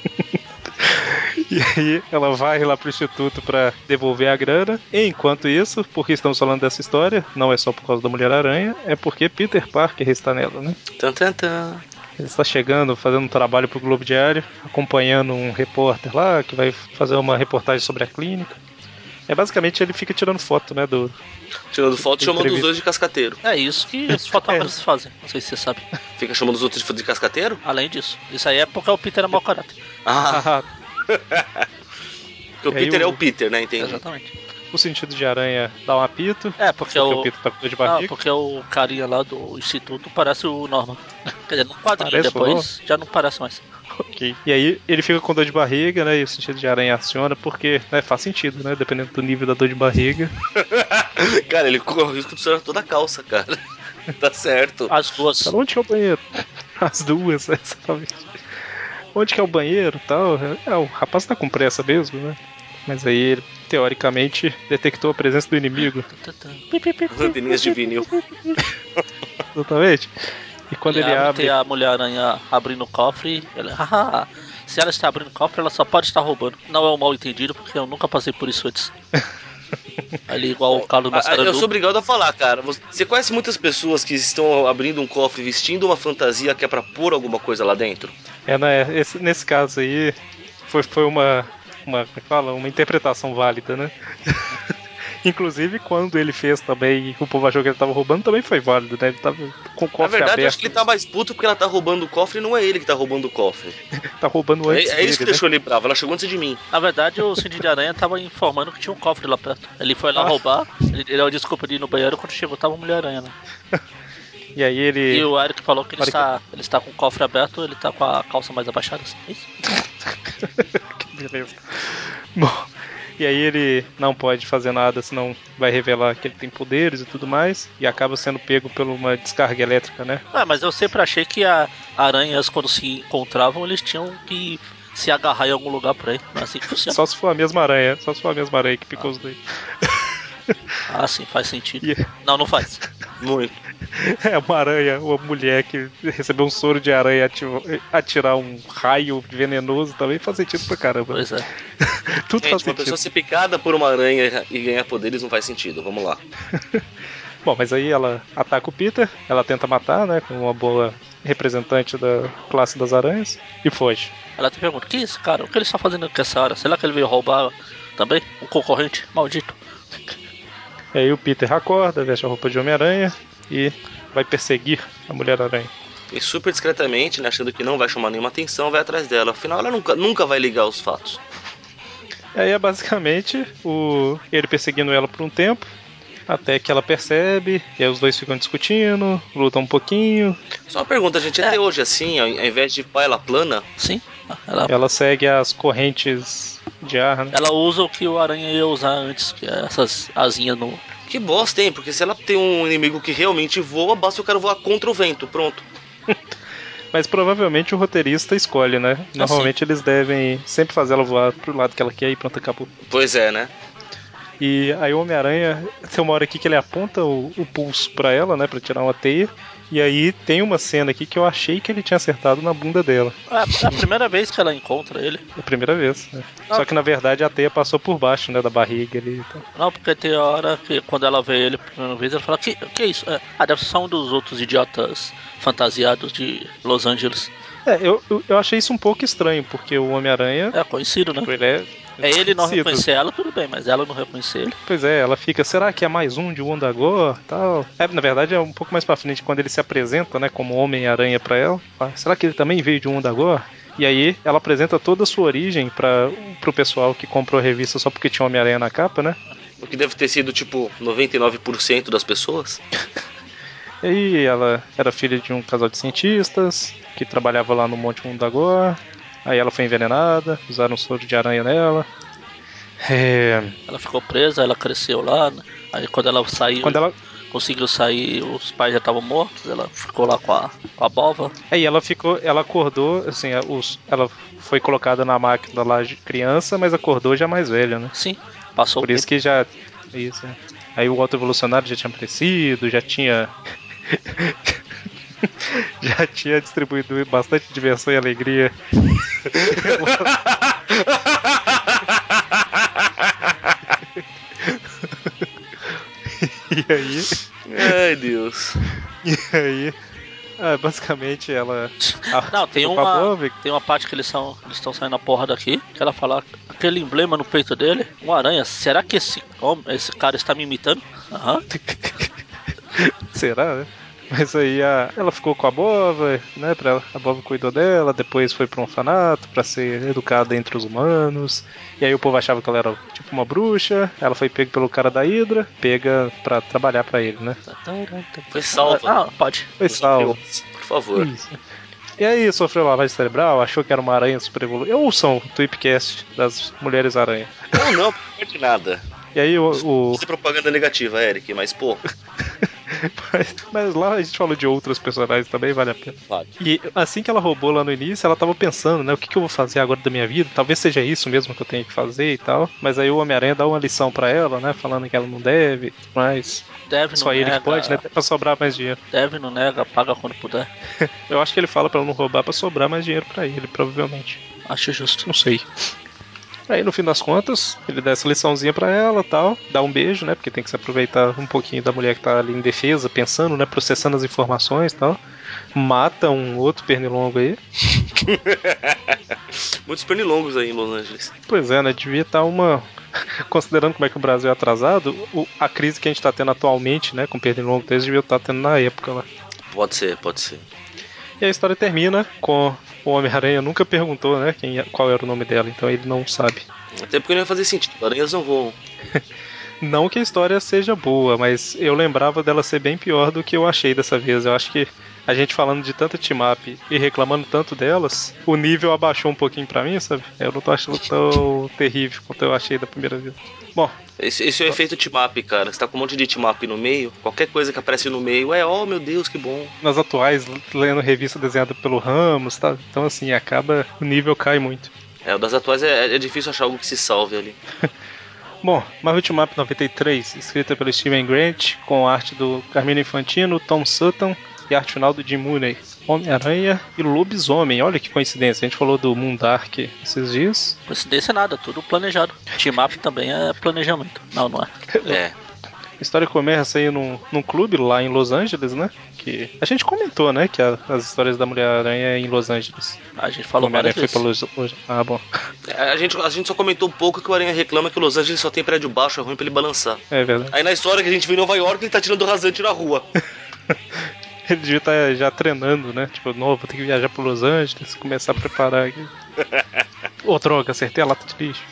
[SPEAKER 2] E aí ela vai lá pro instituto pra devolver a grana. E enquanto isso, por que estamos falando dessa história? Não é só por causa da Mulher-Aranha, é porque Peter Parker está nela, né?
[SPEAKER 4] Tan, tan, tan.
[SPEAKER 2] Ele está chegando, fazendo um trabalho pro Globo Diário, acompanhando um repórter lá que vai fazer uma reportagem sobre a clínica. É basicamente ele fica tirando foto, né, do
[SPEAKER 4] Tirando foto e chamando os dois de cascateiro.
[SPEAKER 3] É isso que <laughs> os fotógrafos fazem. Não sei se você sabe.
[SPEAKER 4] Fica chamando os outros de cascateiro?
[SPEAKER 3] Além disso, isso aí é porque o Peter é mau caráter.
[SPEAKER 4] Ah,
[SPEAKER 2] Ah, <laughs>
[SPEAKER 4] porque o
[SPEAKER 2] E
[SPEAKER 4] Peter é
[SPEAKER 2] o-
[SPEAKER 4] o Peter, né? Entendi.
[SPEAKER 3] Exatamente.
[SPEAKER 2] o sentido de aranha dá um apito.
[SPEAKER 3] É, porque,
[SPEAKER 2] Porque
[SPEAKER 3] o.
[SPEAKER 2] o Peter tá com dor de
[SPEAKER 3] Não,
[SPEAKER 2] barriga.
[SPEAKER 3] porque o carinha lá do instituto parece o Norman. <laughs> Quer dizer, no quadrinho
[SPEAKER 2] Parece o
[SPEAKER 3] depois já não parece mais.
[SPEAKER 2] Ok. E aí ele fica com dor de barriga, né? E o sentido de aranha aciona, porque né, faz sentido, né? Dependendo do nível da dor de barriga. <laughs>
[SPEAKER 4] Cara, ele corre o risco de estourar toda a calça, cara. tá certo.
[SPEAKER 3] As duas.
[SPEAKER 2] Onde que é o banheiro? As duas, exatamente. Onde que é o banheiro e tal? É, o rapaz tá com pressa mesmo, né? Mas aí ele, teoricamente, detectou a presença do inimigo.
[SPEAKER 4] Anteninhas de vinil. <laughs>
[SPEAKER 2] Exatamente. E quando
[SPEAKER 3] E
[SPEAKER 2] ele abre.
[SPEAKER 3] Tem a Mulher-Aranha abrindo o cofre. Ela, haha, se ela está abrindo o cofre, ela só pode estar roubando. Não é um mal entendido, porque eu nunca passei por isso antes. <laughs> Ali, igual o Carlos
[SPEAKER 4] Ah, Eu
[SPEAKER 3] Mascarenhas.
[SPEAKER 4] sou obrigado a falar, cara. Você conhece muitas pessoas que estão abrindo um cofre vestindo uma fantasia que é pra pôr alguma coisa lá dentro?
[SPEAKER 2] É, né? Esse- nesse caso aí, foi, foi uma. Uma, como é que fala? Uma interpretação válida, né? <laughs> <laughs> Inclusive, quando ele fez também, o povo achou que ele tava roubando, também foi válido, né? Ele tava com o
[SPEAKER 4] Na
[SPEAKER 2] cofre
[SPEAKER 4] verdade, eu
[SPEAKER 2] aberto.
[SPEAKER 4] acho que ele tá mais puto porque ela tá roubando o cofre e não é ele que tá roubando o cofre. <laughs>
[SPEAKER 2] tá roubando
[SPEAKER 4] É,
[SPEAKER 2] antes
[SPEAKER 4] é isso que
[SPEAKER 2] dele, né?
[SPEAKER 4] deixou ele bravo. Ela chegou antes de mim.
[SPEAKER 3] Na verdade, o Cindy de Aranha tava informando que tinha um cofre lá perto. Ele foi lá
[SPEAKER 2] Ah.
[SPEAKER 3] roubar, ele, deu a desculpa de ir no banheiro, quando chegou tava a Mulher-Aranha lá. <laughs>
[SPEAKER 2] E aí ele.
[SPEAKER 3] E o Eric falou que ele está, ele está com o cofre aberto, ele tá com a calça mais abaixada. Assim. Isso.
[SPEAKER 2] Que beleza. Bom, e aí ele não pode fazer nada, senão vai revelar que ele tem poderes e tudo mais. E acaba sendo pego por uma descarga elétrica, né?
[SPEAKER 3] Ah, mas eu sempre achei que a aranhas, quando se encontravam, eles tinham que se agarrar em algum lugar por aí. Assim. <laughs>
[SPEAKER 2] Só se for a mesma aranha, só se for a mesma aranha que picou os dois.
[SPEAKER 3] Ah, sim, faz sentido.
[SPEAKER 2] E-
[SPEAKER 3] Não, não faz.
[SPEAKER 4] Muito. <laughs>
[SPEAKER 2] É uma aranha, uma mulher que recebeu um soro de aranha e ativou- atirar um raio venenoso também faz sentido pra caramba.
[SPEAKER 3] Pois é. <laughs>
[SPEAKER 2] Tudo
[SPEAKER 4] Gente,
[SPEAKER 2] faz
[SPEAKER 4] uma
[SPEAKER 2] sentido.
[SPEAKER 4] pessoa ser picada por uma aranha e ganhar poderes não faz sentido. Vamos lá. <laughs>
[SPEAKER 2] Bom, mas aí ela ataca o Peter, ela tenta matar, né, com uma boa representante da classe das aranhas, e foge.
[SPEAKER 3] Ela te pergunta, que isso, cara? O que ele está fazendo aqui essa hora? Será que ele veio roubar também? Um concorrente? Maldito.
[SPEAKER 2] E aí o Peter acorda, veste a roupa de Homem-Aranha e vai perseguir a Mulher-Aranha.
[SPEAKER 4] E super discretamente, né, achando que não vai chamar nenhuma atenção, vai atrás dela. Afinal, ela nunca, nunca vai ligar os fatos.
[SPEAKER 2] E aí é basicamente o ele perseguindo ela por um tempo, até que ela percebe, e aí os dois ficam discutindo, lutam um pouquinho,
[SPEAKER 4] Só uma pergunta, gente. Até hoje, assim, ao ao invés de pá, ela plana?
[SPEAKER 3] Sim. Ela,
[SPEAKER 2] ela segue as correntes de ar, né?
[SPEAKER 3] ela usa o que o Aranha ia usar antes, que é essas asinhas no.
[SPEAKER 4] Que bosta, hein? Porque se ela tem um inimigo que realmente voa, basta o cara voar contra o vento. Pronto. <laughs>
[SPEAKER 2] Mas provavelmente o roteirista escolhe, né? Normalmente eles devem sempre fazer ela voar pro lado que ela quer e pronto, acabou.
[SPEAKER 4] Pois é, né?
[SPEAKER 2] E aí o Homem-Aranha tem uma hora aqui que ele aponta o, o pulso pra ela, né? Pra tirar uma teia. E aí tem uma cena aqui que eu achei que ele tinha acertado na bunda dela.
[SPEAKER 3] É a- é a primeira vez que ela encontra ele.
[SPEAKER 2] É a primeira vez. Né?
[SPEAKER 3] Ah.
[SPEAKER 2] Só que na verdade a teia passou por baixo, né? Da barriga ali. e tal.
[SPEAKER 3] Não, porque tem hora que quando ela vê ele pela primeira vez, ela fala: Que, que é isso? É, ah, deve ser um dos outros idiotas fantasiados de Los Angeles.
[SPEAKER 2] É, eu, eu, eu achei isso um pouco estranho, porque o Homem-Aranha.
[SPEAKER 3] É conhecido, né?
[SPEAKER 2] Ele é.
[SPEAKER 3] É ele não reconhecer ela, tudo bem, mas ela não reconhecer ele.
[SPEAKER 2] Pois é, ela fica, será que é mais um de Wondagore tal? É, na verdade é um pouco mais pra frente, quando ele se apresenta, né, como Homem-Aranha pra ela. Fala, será que ele também veio de Wondagore? E aí ela apresenta toda a sua origem para pro pessoal que comprou a revista só porque tinha Homem-Aranha na capa, né?
[SPEAKER 4] O que deve ter sido, tipo, 99% das pessoas. <laughs>
[SPEAKER 2] E aí ela era filha de um casal de cientistas que trabalhava lá no Monte Wondagore. Aí ela foi envenenada, usaram um soro de aranha nela. É,
[SPEAKER 3] Ela ficou presa, ela cresceu lá, né? Aí quando ela saiu,
[SPEAKER 2] quando ela
[SPEAKER 3] conseguiu sair, os pais já estavam mortos, ela ficou lá com a, com a bova.
[SPEAKER 2] Aí ela ficou, ela acordou, assim, a- os, ela foi colocada na máquina lá de criança, mas acordou já mais velha, né?
[SPEAKER 3] Sim, passou
[SPEAKER 2] Por isso que já. Isso. é. Aí o outro evolucionário já tinha aparecido, já tinha. <laughs> <laughs> já tinha distribuído bastante diversão e alegria. <laughs> e aí.
[SPEAKER 4] Ai, Deus.
[SPEAKER 2] E aí. ah, basicamente ela.
[SPEAKER 3] Não, tem
[SPEAKER 2] a
[SPEAKER 3] uma, tem uma parte que eles são eles estão saindo na porra daqui, que ela fala aquele emblema no peito dele, uma aranha. Será que esse homem, esse cara está me imitando? Aham. <laughs>
[SPEAKER 2] Será, né? Mas aí a, ela ficou com a Bova, né? Pra a Bova cuidou dela, depois foi pra um orfanato pra ser educada entre os humanos. E aí o povo achava que ela era tipo uma bruxa. Ela foi pega pelo cara da Hydra, pega pra trabalhar pra ele, né?
[SPEAKER 4] Foi salva.
[SPEAKER 3] Ah, pode.
[SPEAKER 2] Foi salvo.
[SPEAKER 4] Por favor.
[SPEAKER 2] Isso. E aí sofreu lavagem cerebral, achou que era uma aranha super evoluída. Ouçam o Tweepcast das Mulheres Aranha.
[SPEAKER 4] Não, não, não perde nada.
[SPEAKER 2] E aí o- o,
[SPEAKER 4] Isso é propaganda negativa, Eric, mas pô, <laughs>
[SPEAKER 2] Mas, mas lá a gente falou de outros personagens também, vale a pena.
[SPEAKER 4] vale.
[SPEAKER 2] E assim que ela roubou lá no início, ela tava pensando, né? O que, que eu vou fazer agora da minha vida? Talvez seja isso mesmo que eu tenho que fazer e tal. Mas aí o Homem-Aranha dá uma lição pra ela, né? Falando que ela não deve, mas
[SPEAKER 3] Deve
[SPEAKER 2] só
[SPEAKER 3] não
[SPEAKER 2] ele
[SPEAKER 3] nega,
[SPEAKER 2] que pode, né? Pra sobrar mais dinheiro.
[SPEAKER 3] Deve não nega, paga quando puder. <laughs>
[SPEAKER 2] Eu acho que ele fala pra ela não roubar pra sobrar mais dinheiro pra ele, provavelmente.
[SPEAKER 3] Acho justo.
[SPEAKER 2] Não sei. Aí no fim das contas, ele dá essa liçãozinha pra ela tal, dá um beijo, né? Porque tem que se aproveitar um pouquinho da mulher que tá ali em defesa, pensando, né? Processando as informações e tal. Mata um outro pernilongo aí. <laughs>
[SPEAKER 4] Muitos pernilongos aí em Los Angeles.
[SPEAKER 2] Pois é, né? Devia estar uma. <laughs> Considerando como é que o Brasil é atrasado, a crise que a gente tá tendo atualmente, né? Com pernilongo deles, devia estar tendo na época lá.
[SPEAKER 4] Pode ser, pode ser.
[SPEAKER 2] E a história termina com o Homem-Aranha nunca perguntou, né? Quem, qual era o nome dela, então ele não sabe.
[SPEAKER 4] Até porque não ia fazer sentido. Aranhas não voam. <laughs>
[SPEAKER 2] Não que a história seja boa, mas eu lembrava dela ser bem pior do que eu achei dessa vez. Eu acho que a gente falando de tanta team-up e reclamando tanto delas, o nível abaixou um pouquinho pra mim, sabe? Eu não tô achando tão terrível quanto eu achei da primeira vez. Bom,
[SPEAKER 4] Esse, esse é o efeito team-up, cara. Você tá com um monte de team-up no meio, qualquer coisa que aparece no meio é, oh meu Deus, que bom.
[SPEAKER 2] nas atuais, lendo revista desenhada pelo Ramos, tá? Então assim, acaba, o nível cai muito.
[SPEAKER 4] É, o das atuais é, é difícil achar algo que se salve ali. <laughs>
[SPEAKER 2] Bom, Marvel Team Up 93, escrita pelo Steven Grant, com arte do Carmine Infantino, Tom Sutton e arte final do Jim Mooney. Homem-Aranha e Lobisomem. Olha que coincidência. A gente falou do Moondark esses dias.
[SPEAKER 3] Coincidência nada, tudo planejado. Team Up também é planejamento. Não, não é. <laughs>
[SPEAKER 4] É.
[SPEAKER 2] A história começa aí num, num clube lá em Los Angeles, né? Que a gente comentou, né? Que a- as histórias da Mulher-Aranha é em Los Angeles.
[SPEAKER 3] A gente falou várias
[SPEAKER 2] foi
[SPEAKER 3] vezes.
[SPEAKER 2] pra Los, Los Ah, bom.
[SPEAKER 4] A gente, a gente só comentou um pouco que o Aranha reclama que o Los Angeles só tem prédio baixo, é ruim pra ele balançar.
[SPEAKER 2] É verdade.
[SPEAKER 4] Aí na história que a gente viu em Nova York, ele tá tirando rasante na rua. <laughs> <laughs>
[SPEAKER 2] Ele devia estar já treinando, né? Tipo, novo, vou ter que viajar pro Los Angeles, começar a preparar aqui. <laughs> Ô, droga, acertei a lata de lixo.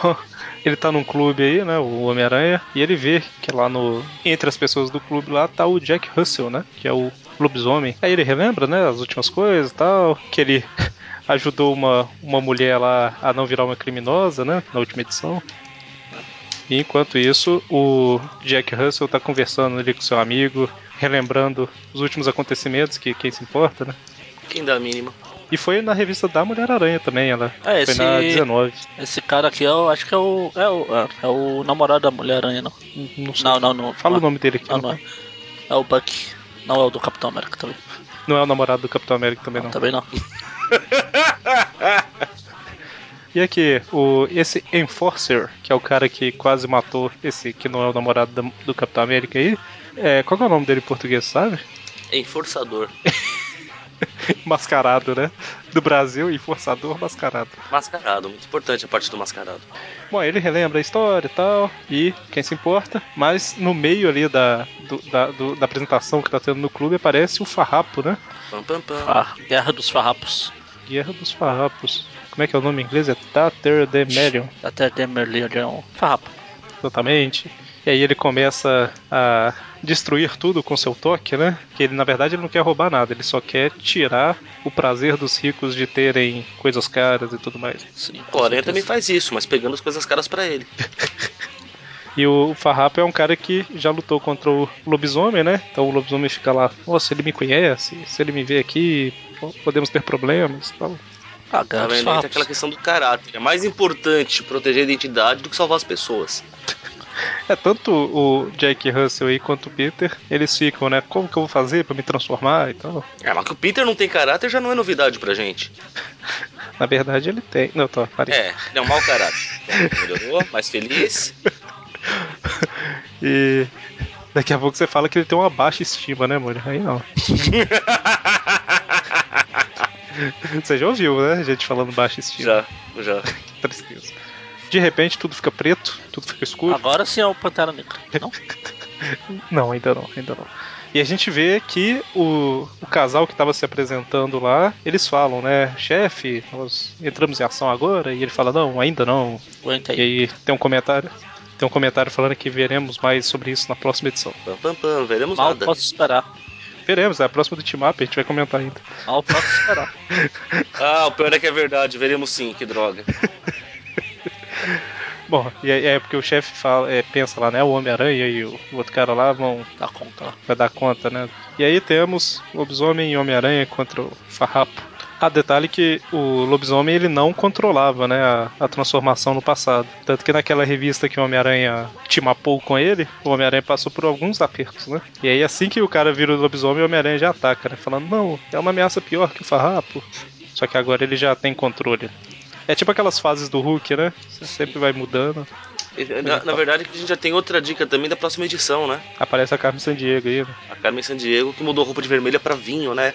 [SPEAKER 2] Bom, ele tá num clube aí, né? O Homem-Aranha, e ele vê que lá no. Entre as pessoas do clube lá tá o Jack Russell, né? Que é o lobisomem. Aí ele relembra, né? As últimas coisas e tal. Que ele <laughs> ajudou uma, uma mulher lá a não virar uma criminosa, né? Na última edição. E enquanto isso, o Jack Russell tá conversando ali com seu amigo, relembrando os últimos acontecimentos, que quem se importa, né?
[SPEAKER 4] Quem dá a mínima?
[SPEAKER 2] E foi na revista da Mulher-Aranha também, ela
[SPEAKER 3] É,
[SPEAKER 2] foi
[SPEAKER 3] esse-
[SPEAKER 2] na 19.
[SPEAKER 3] Esse cara aqui, eu acho que é o. É o, é, é o namorado da Mulher-Aranha, não.
[SPEAKER 2] Não, sei.
[SPEAKER 3] Não, não, não.
[SPEAKER 2] Fala
[SPEAKER 3] não,
[SPEAKER 2] o nome dele aqui.
[SPEAKER 3] Não,
[SPEAKER 2] Não,
[SPEAKER 3] não é. É o Buck. Não é o do Capitão América também.
[SPEAKER 2] Não é o namorado do Capitão América também, não.
[SPEAKER 3] Também não. <laughs>
[SPEAKER 2] E aqui, o, esse Enforcer, que é o cara que quase matou esse que não é o namorado da- do Capitão América aí, é, qual que é o nome dele em português, sabe?
[SPEAKER 4] Enforçador. <laughs>
[SPEAKER 2] Mascarado, né? Do Brasil, Enforçador Mascarado.
[SPEAKER 4] Mascarado, muito importante a parte do mascarado.
[SPEAKER 2] Bom, ele relembra a história e tal, e quem se importa, mas no meio ali da, do- da, do- da apresentação que tá tendo no clube aparece o Farrapo, né?
[SPEAKER 4] Pam, pam, pam.
[SPEAKER 3] Ah, Guerra dos Farrapos.
[SPEAKER 2] Guerra dos Farrapos. Como é que é o nome em inglês? É Tatterdemalion,
[SPEAKER 3] Até Demerlion. Farrapo.
[SPEAKER 2] exatamente. E aí ele começa a destruir tudo com seu toque, né? Que ele, na verdade, ele não quer roubar nada, ele só quer tirar o prazer dos ricos de terem coisas caras e tudo mais.
[SPEAKER 3] Sim,
[SPEAKER 4] O Aranha também faz isso, mas pegando as coisas caras pra ele. <laughs>
[SPEAKER 2] E o Farrapo é um cara que já lutou contra o lobisomem, né? Então o lobisomem fica lá, nossa, ele me conhece, se ele me vê aqui, po- podemos ter problemas e tal.
[SPEAKER 3] Ah,
[SPEAKER 4] Tá? Aí tem
[SPEAKER 3] Farrapos.
[SPEAKER 4] aquela questão do caráter. É mais importante proteger a identidade do que salvar as pessoas.
[SPEAKER 2] É, tanto o Jack Russell aí quanto o Peter, eles ficam, né? Como que eu vou fazer pra me transformar e tal.
[SPEAKER 4] É, mas que o Peter não tem caráter já não é novidade pra gente. <laughs>
[SPEAKER 2] Na verdade ele tem. Não, tô, parei.
[SPEAKER 4] É, ele é um mau caráter. <laughs> Melhorou, mais feliz.
[SPEAKER 2] E daqui a pouco você fala que ele tem uma baixa estima, né, mano? Aí não. <laughs> você já ouviu, né? Gente falando baixa estima.
[SPEAKER 4] Já, já.
[SPEAKER 2] Que tristeza. De repente tudo fica preto, tudo fica escuro.
[SPEAKER 3] Agora sim é o Pantera Negra. <laughs> Não?
[SPEAKER 2] Não, ainda não, ainda não. E a gente vê que o, o casal que estava se apresentando lá, eles falam, né? Chefe, nós entramos em ação agora. E ele fala, não, ainda não.
[SPEAKER 3] Aguenta
[SPEAKER 2] E
[SPEAKER 3] aí.
[SPEAKER 2] aí tem um comentário. Tem um comentário falando que veremos mais sobre isso na próxima edição.
[SPEAKER 4] Pam, pam, pam, veremos
[SPEAKER 3] Mal
[SPEAKER 4] nada.
[SPEAKER 3] posso esperar.
[SPEAKER 2] Veremos, é a próxima do Team Up, a gente vai comentar ainda.
[SPEAKER 3] Mal posso esperar. <laughs>
[SPEAKER 4] Ah, o pior é que é verdade, veremos sim, que droga. <laughs> <laughs>
[SPEAKER 2] Bom, e é, é porque o chefe fala, é, pensa lá, né? O Homem-Aranha e o, o outro cara lá vão
[SPEAKER 3] Dá conta lá.
[SPEAKER 2] vai dar conta, né? E aí temos Lobisomem e Homem-Aranha contra o Farrapo. Ah, detalhe que o lobisomem ele não controlava, né, a, a transformação no passado. Tanto que naquela revista que o Homem-Aranha timapou com ele, o Homem-Aranha passou por alguns apertos, né? E aí assim que o cara vira o lobisomem, o Homem-Aranha já ataca, né? Falando, não, é uma ameaça pior que o Farrapo. Só que agora ele já tem controle. É tipo aquelas fases do Hulk, né? Você sempre vai mudando.
[SPEAKER 4] Na, na verdade, a gente já tem outra dica também da próxima edição, né?
[SPEAKER 2] Aparece a Carmen Sandiego aí, né?
[SPEAKER 4] A Carmen Sandiego que mudou a roupa de vermelha pra vinho, né?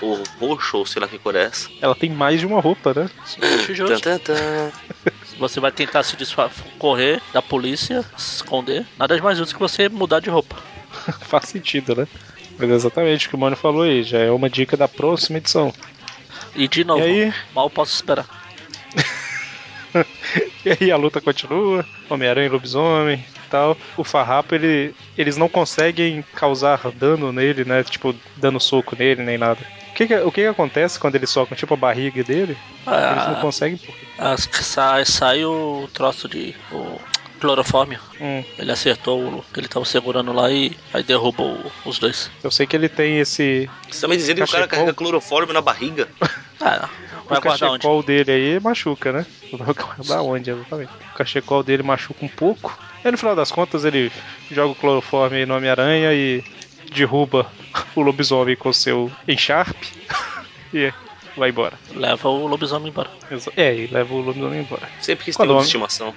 [SPEAKER 4] Ou roxo, ou sei lá que cor é essa.
[SPEAKER 2] Ela tem mais de uma roupa, né?
[SPEAKER 4] Tan.
[SPEAKER 3] Se você vai tentar se correr da polícia, se esconder, nada mais justo que você mudar de roupa. <laughs>
[SPEAKER 2] Faz sentido, né? Mas é exatamente o que o Mano falou aí, já é uma dica da próxima edição.
[SPEAKER 3] E de novo,
[SPEAKER 2] E aí?
[SPEAKER 3] mal posso esperar. <laughs>
[SPEAKER 2] E aí a luta continua, Homem-Aranha e Lobisomem e tal. O Farrapo, ele, eles não conseguem causar dano nele, né? Tipo, dando soco nele, nem nada. O que que, o que que acontece quando eles socam, tipo, a barriga dele? Eles não
[SPEAKER 3] Ah,
[SPEAKER 2] conseguem...
[SPEAKER 3] sai, sai o troço de. O clorofórmio.
[SPEAKER 2] Hum,
[SPEAKER 3] Ele acertou o que ele tava segurando lá e aí derrubou os dois.
[SPEAKER 2] eu sei que ele tem esse...
[SPEAKER 4] Você tá me dizendo que o cara carrega clorofórmio na barriga? <laughs>
[SPEAKER 3] Ah, Vai
[SPEAKER 2] o
[SPEAKER 3] guardar
[SPEAKER 2] cachecol dele aí machuca, né? <laughs> Vai guardar onde, exatamente? O cachecol dele machuca um pouco. E no final das contas ele joga o cloroforme aí no Homem-Aranha e derruba <laughs> o lobisomem com seu encharpe e vai embora.
[SPEAKER 3] Leva o lobisomem embora.
[SPEAKER 2] É, e leva o lobisomem embora.
[SPEAKER 4] Sempre quis ter
[SPEAKER 2] Quando
[SPEAKER 4] uma estimação.